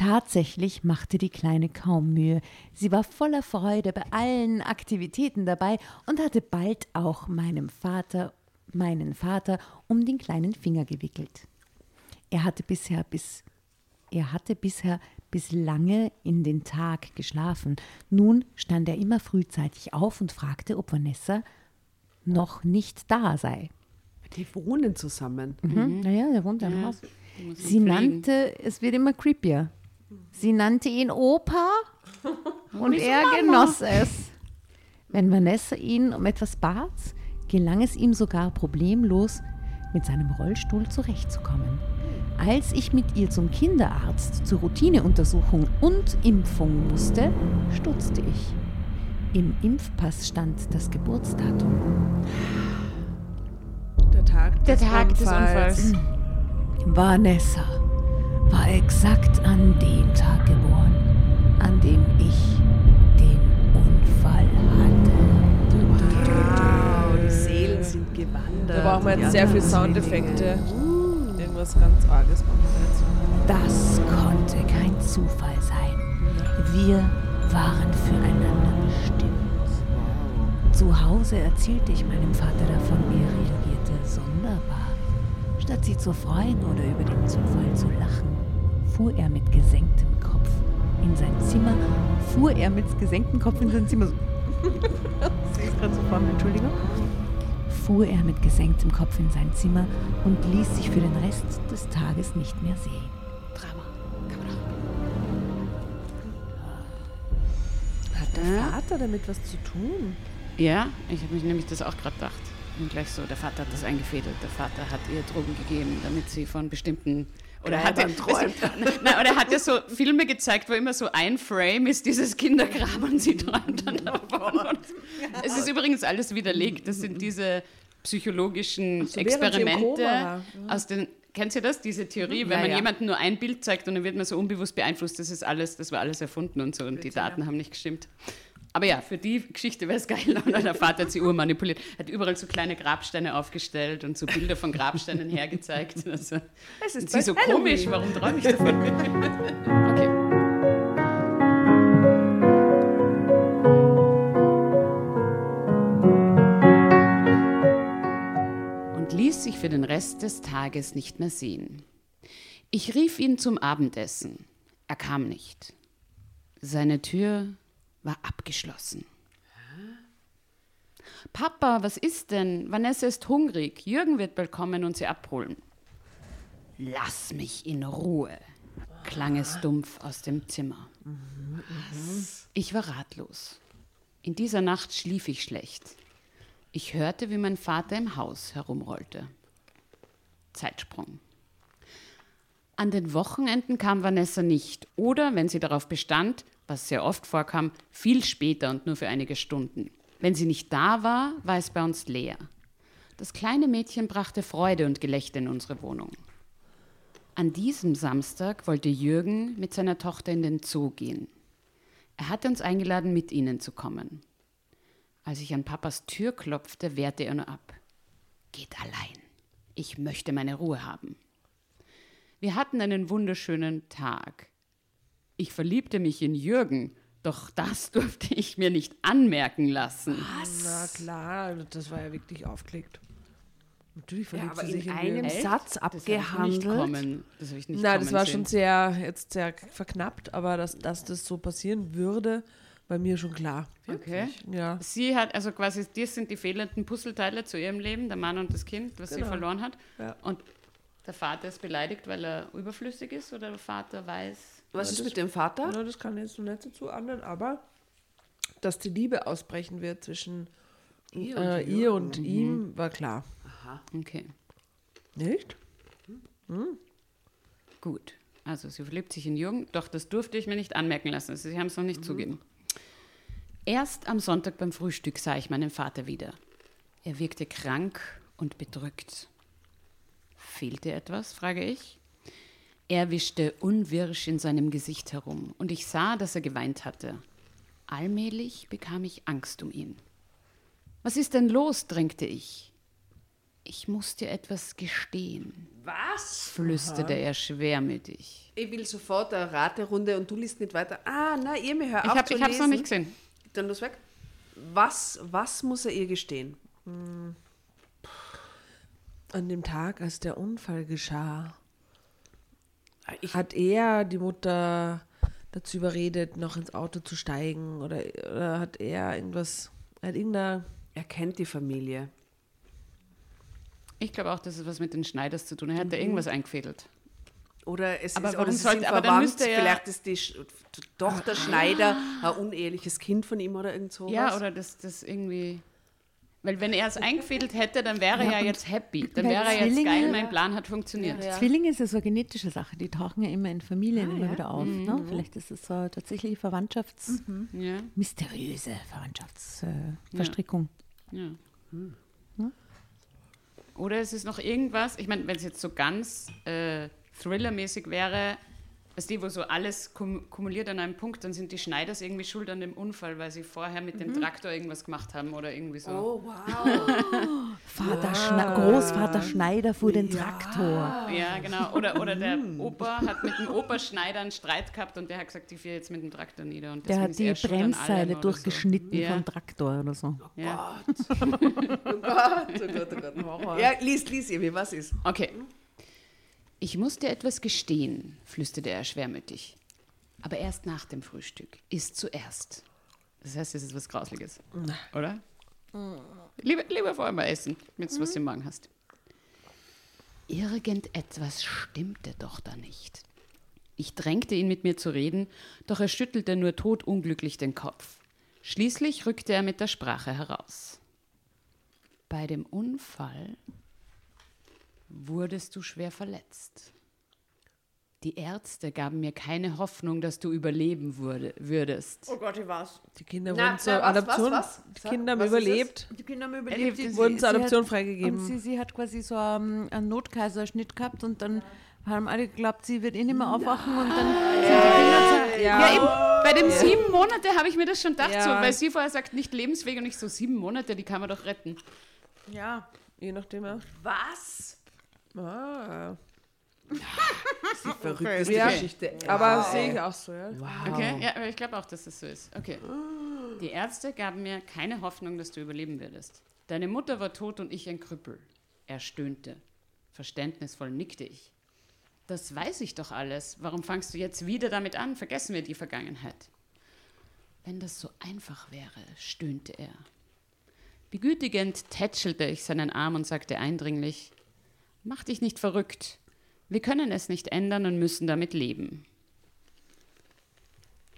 Tatsächlich machte die Kleine kaum Mühe. Sie war voller Freude bei allen Aktivitäten dabei und hatte bald auch meinem Vater, meinen Vater um den kleinen Finger gewickelt. Er hatte bisher bis er hatte bisher bis lange in den Tag geschlafen. Nun stand er immer frühzeitig auf und fragte, ob Vanessa noch nicht da sei. Die wohnen zusammen. Mhm. Naja, der wohnt ja im Haus. Sie nannte, es wird immer creepier. Sie nannte ihn Opa [laughs] und er genoss es. Wenn Vanessa ihn um etwas bat, gelang es ihm sogar problemlos, mit seinem Rollstuhl zurechtzukommen. Als ich mit ihr zum Kinderarzt zur Routineuntersuchung und Impfung musste, stutzte ich. Im Impfpass stand das Geburtsdatum. Der Tag Der des Tag des Unfalls. Unfalls. Vanessa war exakt an dem Tag geboren, an dem ich den Unfall hatte. Wow, die Seelen sind gewandert. Da brauchen wir jetzt sehr viel anderen Soundeffekte. Zwillinge. Irgendwas ganz Arges machen wir jetzt. Das konnte kein Zufall sein. Wir waren füreinander bestimmt. Zu Hause erzählte ich meinem Vater davon, er reagierte sonderbar. Statt sie zu freuen oder über den Zufall zu lachen, fuhr er mit gesenktem Kopf in sein Zimmer, fuhr er mit gesenktem Kopf in sein Zimmer. [laughs] Ich sehe gerade so vor mir, Entschuldigung. Fuhr er mit gesenktem Kopf in sein Zimmer und ließ sich für den Rest des Tages nicht mehr sehen. Drama. Hat der Ja. Vater damit was zu tun? Ja, ich habe mich nämlich das auch gerade gedacht. Und gleich so, der Vater hat das eingefädelt. Der Vater hat ihr Drogen gegeben, damit sie von bestimmten. Oder hat [laughs] er, träumt. nein, oder hat er so Filme gezeigt, wo immer so ein Frame ist, dieses Kindergrab und sie träumt dann davon. Und [laughs] es ist übrigens alles widerlegt. Das sind diese psychologischen so, Experimente aus den. Kennt ihr das, diese Theorie, wenn Ja, man ja. jemandem nur ein Bild zeigt und dann wird man so unbewusst beeinflusst, das ist alles, das war alles erfunden und so und die Daten haben nicht gestimmt. Aber ja, für die Geschichte wäre es geil. [laughs] Und der Vater hat sie urmanipuliert. Hat überall so kleine Grabsteine aufgestellt und so Bilder von Grabsteinen [laughs] hergezeigt. Also, Es ist sie so bald komisch, Halloween. warum träume ich davon? [laughs] Okay. Und ließ sich für den Rest des Tages nicht mehr sehen. Ich rief ihn zum Abendessen. Er kam nicht. Seine Tür war abgeschlossen. Papa, was ist denn? Vanessa ist hungrig. Jürgen wird bald kommen und sie abholen. Lass mich in Ruhe, klang es dumpf aus dem Zimmer. Ich war ratlos. In dieser Nacht schlief ich schlecht. Ich hörte, wie mein Vater im Haus herumrollte. Zeitsprung. An den Wochenenden kam Vanessa nicht oder, wenn sie darauf bestand, was sehr oft vorkam, viel später und nur für einige Stunden. Wenn sie nicht da war, war es bei uns leer. Das kleine Mädchen brachte Freude und Gelächter in unsere Wohnung. An diesem Samstag wollte Jürgen mit seiner Tochter in den Zoo gehen. Er hatte uns eingeladen, mit ihnen zu kommen. Als ich an Papas Tür klopfte, wehrte er nur ab. Geht allein. Ich möchte meine Ruhe haben. Wir hatten einen wunderschönen Tag. Ich verliebte mich in Jürgen, doch das [laughs] durfte ich mir nicht anmerken lassen. Na klar, das war ja wirklich aufgelegt. Natürlich Ja, verliebt aber sie sich in in einem Jürgen. Satz Das hab ich nicht abgehandelt. kommen. Das habe ich nicht Nein, kommen das war sehen. schon sehr, jetzt sehr verknappt, aber dass, dass das so passieren würde, war mir schon klar. Okay. Ja. Sie hat, also quasi, das sind die fehlenden Puzzleteile zu ihrem Leben, der Mann und das Kind, was sie Genau. verloren hat. Ja. Und der Vater ist beleidigt, weil er überflüssig ist oder der Vater weiß. Was ist mit dem Vater? Na, das kann ich jetzt noch nicht so zuordnen, aber dass die Liebe ausbrechen wird zwischen Ihr äh, und ihr und ihm, war klar. Okay, Nicht? gut. Also sie verliebt sich in Jürgen, doch das durfte ich mir nicht anmerken lassen. Sie haben es noch nicht zugeben. Erst am Sonntag beim Frühstück sah ich meinen Vater wieder. Er wirkte krank und bedrückt. Fehlte etwas, frage ich. Er wischte unwirsch in seinem Gesicht herum und ich sah, dass er geweint hatte. Allmählich bekam ich Angst um ihn. Was ist denn los? drängte ich. Ich muss dir etwas gestehen, Was? flüsterte er schwermütig. Ich will sofort eine Raterunde und du liest nicht weiter. Ah, nein, ihr mir hör Ich auf habe zu es noch lesen. nicht gesehen. Dann los weg. Was, was muss er ihr gestehen? An dem Tag, als der Unfall geschah, Ich, hat er die Mutter dazu überredet, noch ins Auto zu steigen oder, oder hat er irgendwas, hat irgendeiner er kennt die Familie. Ich glaube auch, dass es was mit den Schneiders zu tun hat. Er hat da irgendwas eingefädelt. Oder es Aber ist, warum oder sollte- aber dann verwandt. müsste er- Vielleicht ist die Sch Tochter Schneider ein uneheliches Kind von ihm oder irgend sowas. Ja, oder das, das irgendwie. Weil wenn er es eingefädelt hätte, dann wäre er ja jetzt happy. Dann wäre er jetzt geil, mein Plan hat funktioniert. Zwillinge ist ja so eine genetische Sache, die tauchen ja immer in Familien immer wieder auf. Ne? Vielleicht ist es so eine tatsächliche Verwandtschafts-, Ja, mysteriöse Verwandtschaftsverstrickung. Äh, Verstrickung. ja. Oder es ist noch irgendwas, ich meine, wenn es jetzt so ganz äh, Thriller-mäßig wäre, weißt du, wo so alles kum kumuliert an einem Punkt, dann sind die Schneiders irgendwie schuld an dem Unfall, weil sie vorher mit dem Traktor irgendwas gemacht haben oder irgendwie so. Oh, wow. [laughs] Vater Schne Großvater Schneider fuhr den Traktor. Ja, genau. Oder, oder der Opa hat mit dem Opa Schneider einen Streit gehabt und der hat gesagt, ich fahre jetzt mit dem Traktor nieder. Und Der hat die Bremsseile durchgeschnitten So. Ja, vom Traktor oder so. ja. [laughs] Oh Gott, oh Gott, oh Gott. [laughs] Ja, lies, lies, Emi, was ist? Okay. Ich muss dir etwas gestehen, flüsterte er schwermütig. Aber erst nach dem Frühstück. Ist zuerst. Das heißt, es ist was Grausliches. Oder? Lieber, lieber vorher mal essen, wenn du was im Magen hast. Irgendetwas stimmte doch da nicht. Ich drängte ihn, mit mir zu reden, doch er schüttelte nur todunglücklich den Kopf. Schließlich rückte er mit der Sprache heraus. Bei dem Unfall wurdest du schwer verletzt. Die Ärzte gaben mir keine Hoffnung, dass du überleben würde, würdest. Oh Gott, ich war's. Die Kinder Na, wurden zur was, Adoption. was, was? Die Kinder haben überlebt. Die Kinder haben Erlebt, überlebt. die sie- wurden zur Adoption hat, freigegeben. Und sie, sie hat quasi so ähm, einen Notkaiserschnitt gehabt und dann haben alle geglaubt, sie wird eh nicht mehr aufwachen und dann sind die Kinder zu, Ja. Ja, eben, bei den sieben Monate habe ich mir das schon gedacht, Ja. so, weil sie vorher sagt, nicht lebensfähig und ich so, sieben Monate, die kann man doch retten. Ja. Je nachdem auch. Was? Ah. Die [laughs] verrückteste Ja. Geschichte. Aber sehe ich auch so, ja. Okay, ja, aber ich glaube auch, dass es so ist. Okay. Die Ärzte gaben mir keine Hoffnung, dass du überleben würdest. Deine Mutter war tot und ich ein Krüppel. Er stöhnte. Verständnisvoll nickte ich. Das weiß ich doch alles. Warum fangst du jetzt wieder damit an? Vergessen wir die Vergangenheit. Wenn das so einfach wäre, stöhnte er. Begütigend tätschelte ich seinen Arm und sagte eindringlich, Mach dich nicht verrückt. Wir können es nicht ändern und müssen damit leben.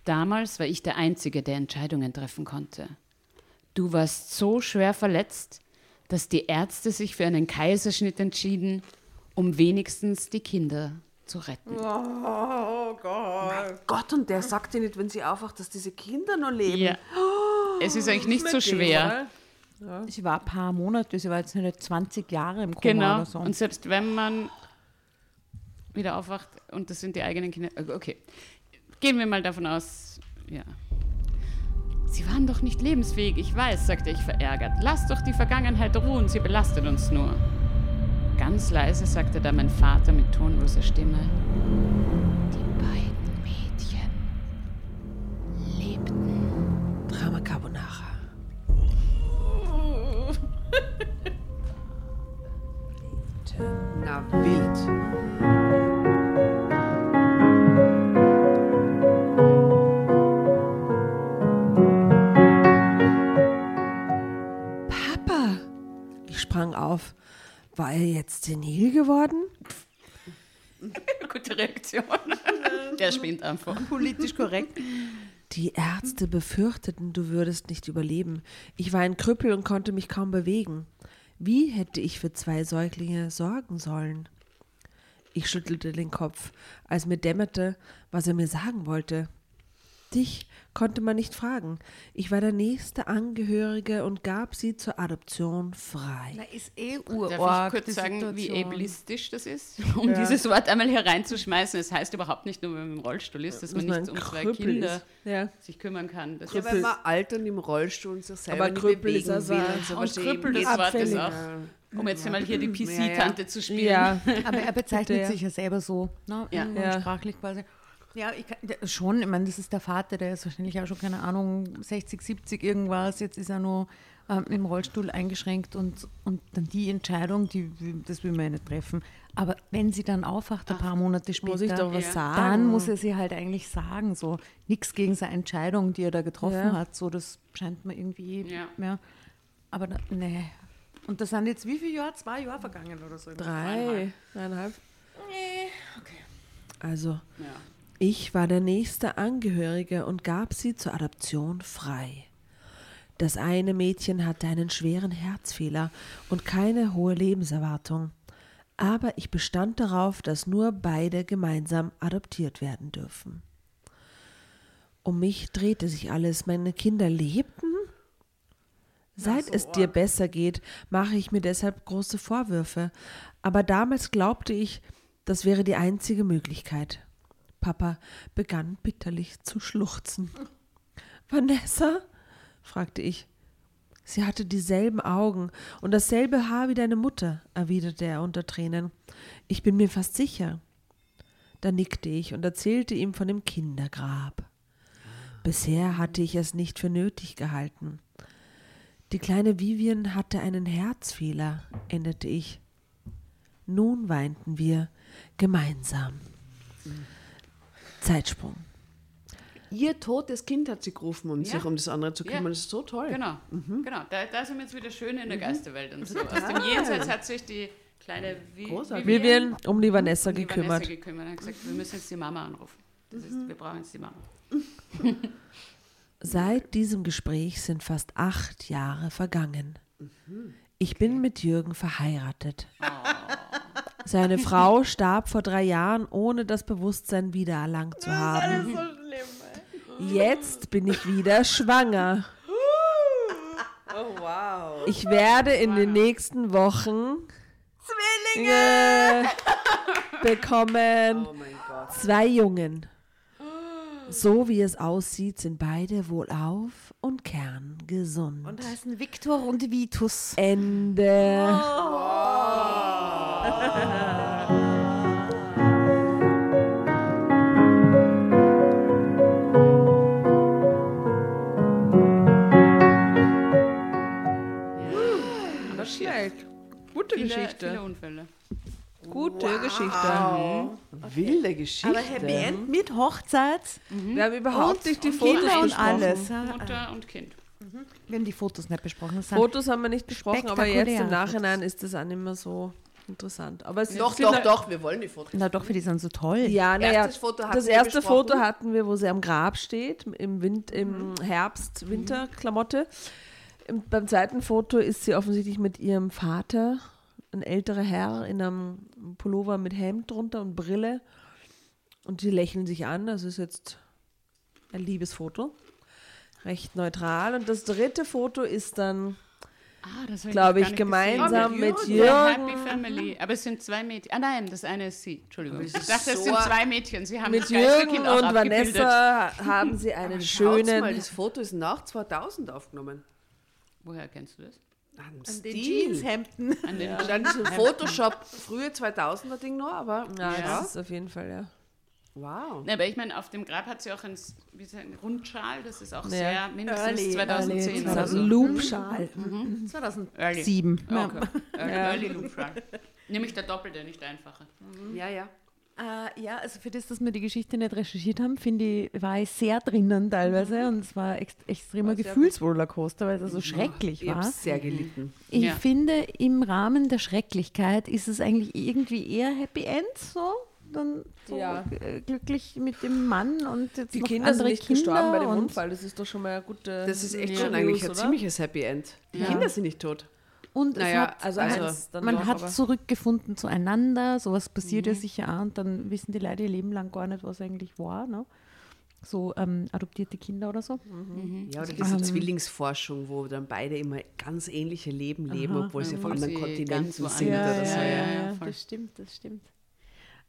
Damals war ich der Einzige, der Entscheidungen treffen konnte. Du warst so schwer verletzt, dass die Ärzte sich für einen Kaiserschnitt entschieden, um wenigstens die Kinder zu retten. Oh Gott. Gott, und der sagt dir nicht, wenn sie aufwacht, dass diese Kinder noch leben. Ja. Es ist eigentlich nicht so schwer. Sie war ein paar Monate, sie war jetzt nicht 20 Jahre im Koma Genau. oder so. Und selbst wenn man wieder aufwacht und das sind die eigenen Kinder. Okay. Gehen wir mal davon aus, ja. Sie waren doch nicht lebensfähig, ich weiß, sagte ich verärgert. Lass doch die Vergangenheit ruhen, sie belastet uns nur. Ganz leise sagte da mein Vater mit tonloser Stimme. Gute Reaktion. [laughs] Der spinnt einfach. Politisch korrekt. Die Ärzte befürchteten, du würdest nicht überleben. Ich war ein Krüppel und konnte mich kaum bewegen. Wie hätte ich für zwei Säuglinge sorgen sollen? Ich schüttelte den Kopf, als mir dämmerte, was er mir sagen wollte. Dich konnte man nicht fragen. Ich war der nächste Angehörige und gab sie zur Adoption frei. Na, ist eh Darf urorg, ich kurz sagen, wie Situation. ableistisch das ist? [laughs] Um dieses Wort einmal hier reinzuschmeißen. Es heißt überhaupt nicht nur, wenn man im Rollstuhl ist, dass man Dass nicht man um zwei Kinder. Ja. sich kümmern kann. Das Ja, wenn man alt und im Rollstuhl und sich selber Aber nicht Krüppel ist also will ein- und so und. Krüppel, das Wort ist abfällig. auch, um jetzt einmal hier die PC-Tante zu spielen. Ja, Aber er bezeichnet Ja. sich ja selber so, ne? Ja. ja. Ja. sprachlich quasi. Ja, ich kann, schon, ich meine, das ist der Vater, der ist wahrscheinlich auch schon, keine Ahnung, 60, 70 irgendwas, jetzt ist er nur ähm, im Rollstuhl eingeschränkt und, und dann die Entscheidung, die, das will man ja nicht treffen. Aber wenn sie dann aufwacht, ein paar Monate später, muss was Ja. dann muss er sie halt eigentlich sagen, so nichts gegen seine Entscheidung, die er da getroffen Ja. hat, so das scheint mir irgendwie, Ja. ja. Aber da, nee. Und das sind jetzt wie viele Jahre? Zwei Jahre vergangen oder so. drei, dreieinhalb. Also, Ja. Ich war der nächste Angehörige und gab sie zur Adoption frei. Das eine Mädchen hatte einen schweren Herzfehler und keine hohe Lebenserwartung. Aber ich bestand darauf, dass nur beide gemeinsam adoptiert werden dürfen. Um mich drehte sich alles. Meine Kinder lebten? Seit es dir besser geht, mache ich mir deshalb große Vorwürfe. Aber damals glaubte ich, das wäre die einzige Möglichkeit. Papa begann bitterlich zu schluchzen. Vanessa? fragte ich. Sie hatte dieselben Augen und dasselbe Haar wie deine Mutter, erwiderte er unter Tränen. Ich bin mir fast sicher. Da nickte ich und erzählte ihm von dem Kindergrab. Bisher hatte ich es nicht für nötig gehalten. Die kleine Vivian hatte einen Herzfehler, endete ich. Nun weinten wir gemeinsam. Zeitsprung. Ihr totes Kind hat sie gerufen, um Ja. sich um das andere zu Ja. kümmern. Das ist so toll. Genau, genau. Da, da sind wir jetzt wieder schön in der Geisterwelt und so. Aus dem Jenseits hat sich die kleine Vi Großartig. Vivian um die Vanessa um die gekümmert. Vanessa gekümmert. hat gesagt, wir müssen jetzt die Mama anrufen. Das ist, wir brauchen jetzt die Mama. [laughs] Seit diesem Gespräch sind fast acht Jahre vergangen. Ich bin mit Jürgen verheiratet. Seine Frau starb vor drei Jahren, ohne das Bewusstsein wiedererlangt zu haben. Jetzt bin ich wieder schwanger. Oh, wow. Ich werde in den nächsten Wochen Zwillinge bekommen. Oh mein Gott. Zwei Jungen. So wie es aussieht, sind beide wohlauf und kerngesund. Und heißen Viktor und Vitus. Ende. Schnell. Gute Viele, Geschichte. viele Unfälle. Gute Geschichte. Wilde Geschichte. Aber Happy End mit Hochzeit Wir haben überhaupt nicht die und Fotos Kinder und besprochen. alles. ja. Mutter und Kind. Wir haben die Fotos nicht besprochen. Fotos haben wir nicht besprochen, aber jetzt im Nachhinein ist das auch nicht mehr so interessant. Aber es doch, doch, doch, wir wollen die Fotos. Na doch, für die sind so toll. Ja, naja, Foto das erste besprochen. Foto hatten wir, wo sie am Grab steht, im, Wind, im Herbst, Winterklamotte. Im, beim zweiten Foto ist sie offensichtlich mit ihrem Vater, ein älterer Herr, in einem Pullover mit Hemd drunter und Brille. Und die lächeln sich an. Das ist jetzt ein Liebesfoto. Recht neutral. Und das dritte Foto ist dann, Ah, das glaube ich, nicht gemeinsam Oh, mit Jürgen. gesehen. Happy Family. Aber es sind zwei Mädchen. Ah nein, das eine ist sie. Entschuldigung. Ich dachte, es sind zwei Mädchen. Sie haben Mit Jürgen auch und abgebildet. Vanessa haben sie [laughs] einen Schaut mal, schönen. das Foto ist nach 2000 aufgenommen. Woher kennst du das? Am Den Stil. Jeanshemden. An den dann diesem Photoshop, frühe 2000er Ding noch, aber Ja, ja. das ist auf jeden Fall, ja. Wow. Ja, aber ich meine, auf dem Grab hat sie auch ein, wie sagt, ein Rundschal, das ist auch Ja. sehr mindestens Early, 2010 early oder so. Loopschal. 2007. Early. Okay. Early, early Loopschal. Nämlich der doppelte, nicht der einfache. Ja, ja. Äh, ja, also für das, dass wir die Geschichte nicht recherchiert haben, finde ich, war ich sehr drinnen teilweise und es war ext extremer Gefühlsrollercoaster, weil es so schrecklich Ich habe war. sehr gelitten. Ich Ja. finde, im Rahmen der Schrecklichkeit ist es eigentlich irgendwie eher Happy End so. Dann so Ja. äh, glücklich mit dem Mann und jetzt Die noch Kinder sind andere nicht Kinder gestorben bei dem Unfall. Das ist doch schon mal eine gute Das ist echt News, schon eigentlich ein oder? ziemliches Happy End. Die Ja. Kinder sind nicht tot. Und Naja, es hat, Also, Also, man doch, hat zurückgefunden zueinander, sowas passiert ja sicher auch und dann wissen die Leute ihr Leben lang gar nicht, was eigentlich war. Ne? So ähm, adoptierte Kinder oder so. Ja, oder diese Ähm. Zwillingsforschung, wo dann beide immer ganz ähnliche Leben leben, Aha. obwohl sie auf anderen Kontinenten sind woanders oder sind. so. Ja, Ja, ja, ja, das stimmt, das stimmt.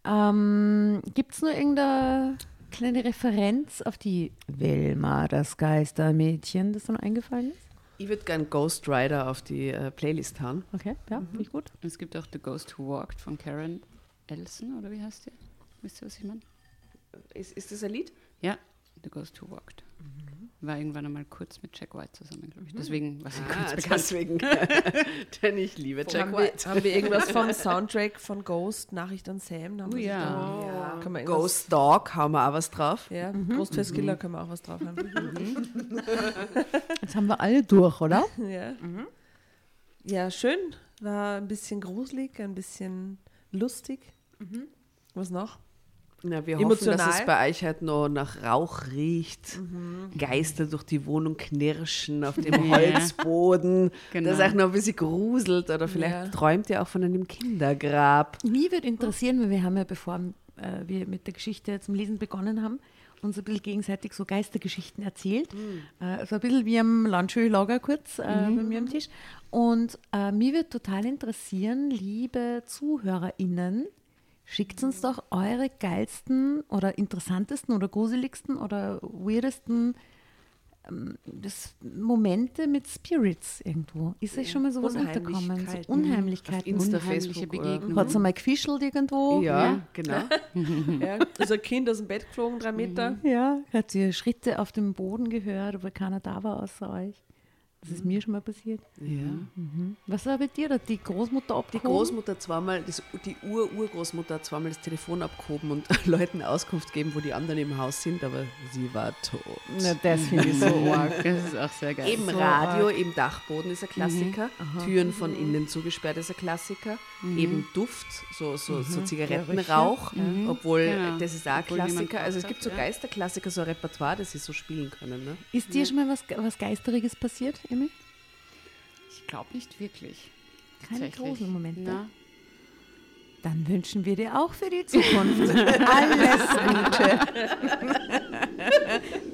Ähm, Gibt es nur irgendeine kleine Referenz auf die Velma, das Geistermädchen, das dann eingefallen ist? Ich würde gern Ghost Rider auf die äh, Playlist haben. Okay, ja, finde ich gut. Es gibt auch The Ghost Who Walked von Karen Elson, oder wie heißt die? Wisst ihr, was ich meine? Ist, ist das ein Lied? Ja, The Ghost Who Walked. War irgendwann einmal kurz mit Jack White zusammen, glaube ich. Deswegen war sie kurz Ah, bekannt. deswegen. [laughs] Denn ich liebe Jack haben, wir, White. haben wir irgendwas vom [laughs] Soundtrack von Ghost, Nachricht an Sam? Haben Oh wir ja. da- Ja. Können wir irgendwas- Ghost Dog haben wir auch was drauf. Ja, Großfestkiller können wir auch was drauf haben. [laughs] Jetzt haben wir alle durch, oder? ja. ja, schön. War ein bisschen gruselig, ein bisschen lustig. Was noch? Na, wir hoffen, dass Emotional. es bei euch halt noch nach Rauch riecht, Geister durch die Wohnung knirschen auf dem [laughs] Holzboden, Genau. dass euch noch ein bisschen gruselt oder vielleicht Ja. träumt ihr auch von einem Kindergrab. Mich würde interessieren, weil wir haben ja, bevor äh, wir mit der Geschichte zum Lesen begonnen haben, uns ein bisschen gegenseitig so Geistergeschichten erzählt. Äh, so ein bisschen wie am Landschöllager kurz äh, bei mir am Tisch. Und äh, mich würde total interessieren, liebe ZuhörerInnen, schickt uns doch eure geilsten oder interessantesten oder gruseligsten oder weirdesten ähm, das Momente mit Spirits irgendwo. Ist euch schon mal sowas unterkommen? Unheimlichkeiten. So Unheimlichkeiten. Insta, Unheimliche Facebook Begegnungen. Hat es einmal gefischelt irgendwo? Ja, Ja. genau. [laughs] Ja, ist ein Kind aus dem Bett geflogen, drei Meter. Ja, hat ihr Schritte auf dem Boden gehört, obwohl keiner da war außer euch. Das ist mir schon mal passiert. Ja. Mhm. Was war bei dir? Hat die Großmutter Die abgehoben? Großmutter zweimal, das, die Ur-Urgroßmutter hat zweimal das Telefon abgehoben und [laughs] Leuten Auskunft gegeben, wo die anderen im Haus sind, aber sie war tot. Na, das finde ich so [laughs] arg. Das ist auch sehr geil. Eben So Radio, eben Dachboden ist ein Klassiker, Aha. Türen von innen zugesperrt ist ein Klassiker, eben Duft, so, so, so Zigarettenrauch, Mhm. obwohl Genau. das ist auch ein Klassiker. Also es gibt so. Geisterklassiker, so ein Repertoire, das sie so spielen können. Ne? Ist dir schon mal was, was Geisteriges passiert, Emmy? Ich glaube nicht wirklich. Keine großen Momente. Na, Dann wünschen wir dir auch für die Zukunft [laughs] alles Gute.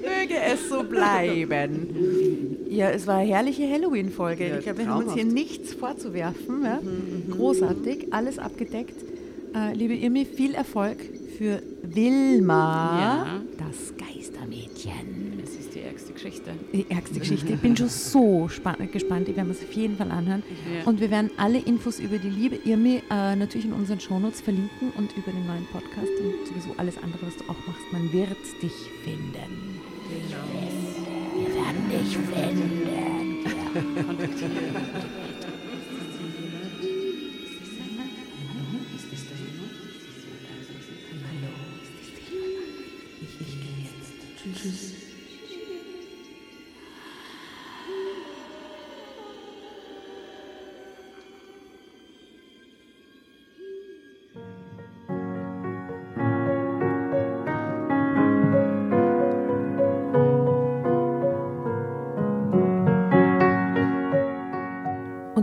[laughs] Möge es so bleiben. Ja, es war eine herrliche Halloween-Folge. Ja, ich glaube, wir haben uns hier nichts vorzuwerfen. Ja? Großartig, alles abgedeckt. Äh, liebe Irmi, viel Erfolg für Wilma, Ja. das Geistermädchen. das ist die ärgste Geschichte. Die ärgste Geschichte. Ich bin schon so span- gespannt. Ich werde es auf jeden Fall anhören. Ja. Und wir werden alle Infos über die liebe Irmi äh, natürlich in unseren Shownotes verlinken und über den neuen Podcast und sowieso alles andere, was du auch machst. Man wird dich finden. Wir werden dich finden. Kontaktieren.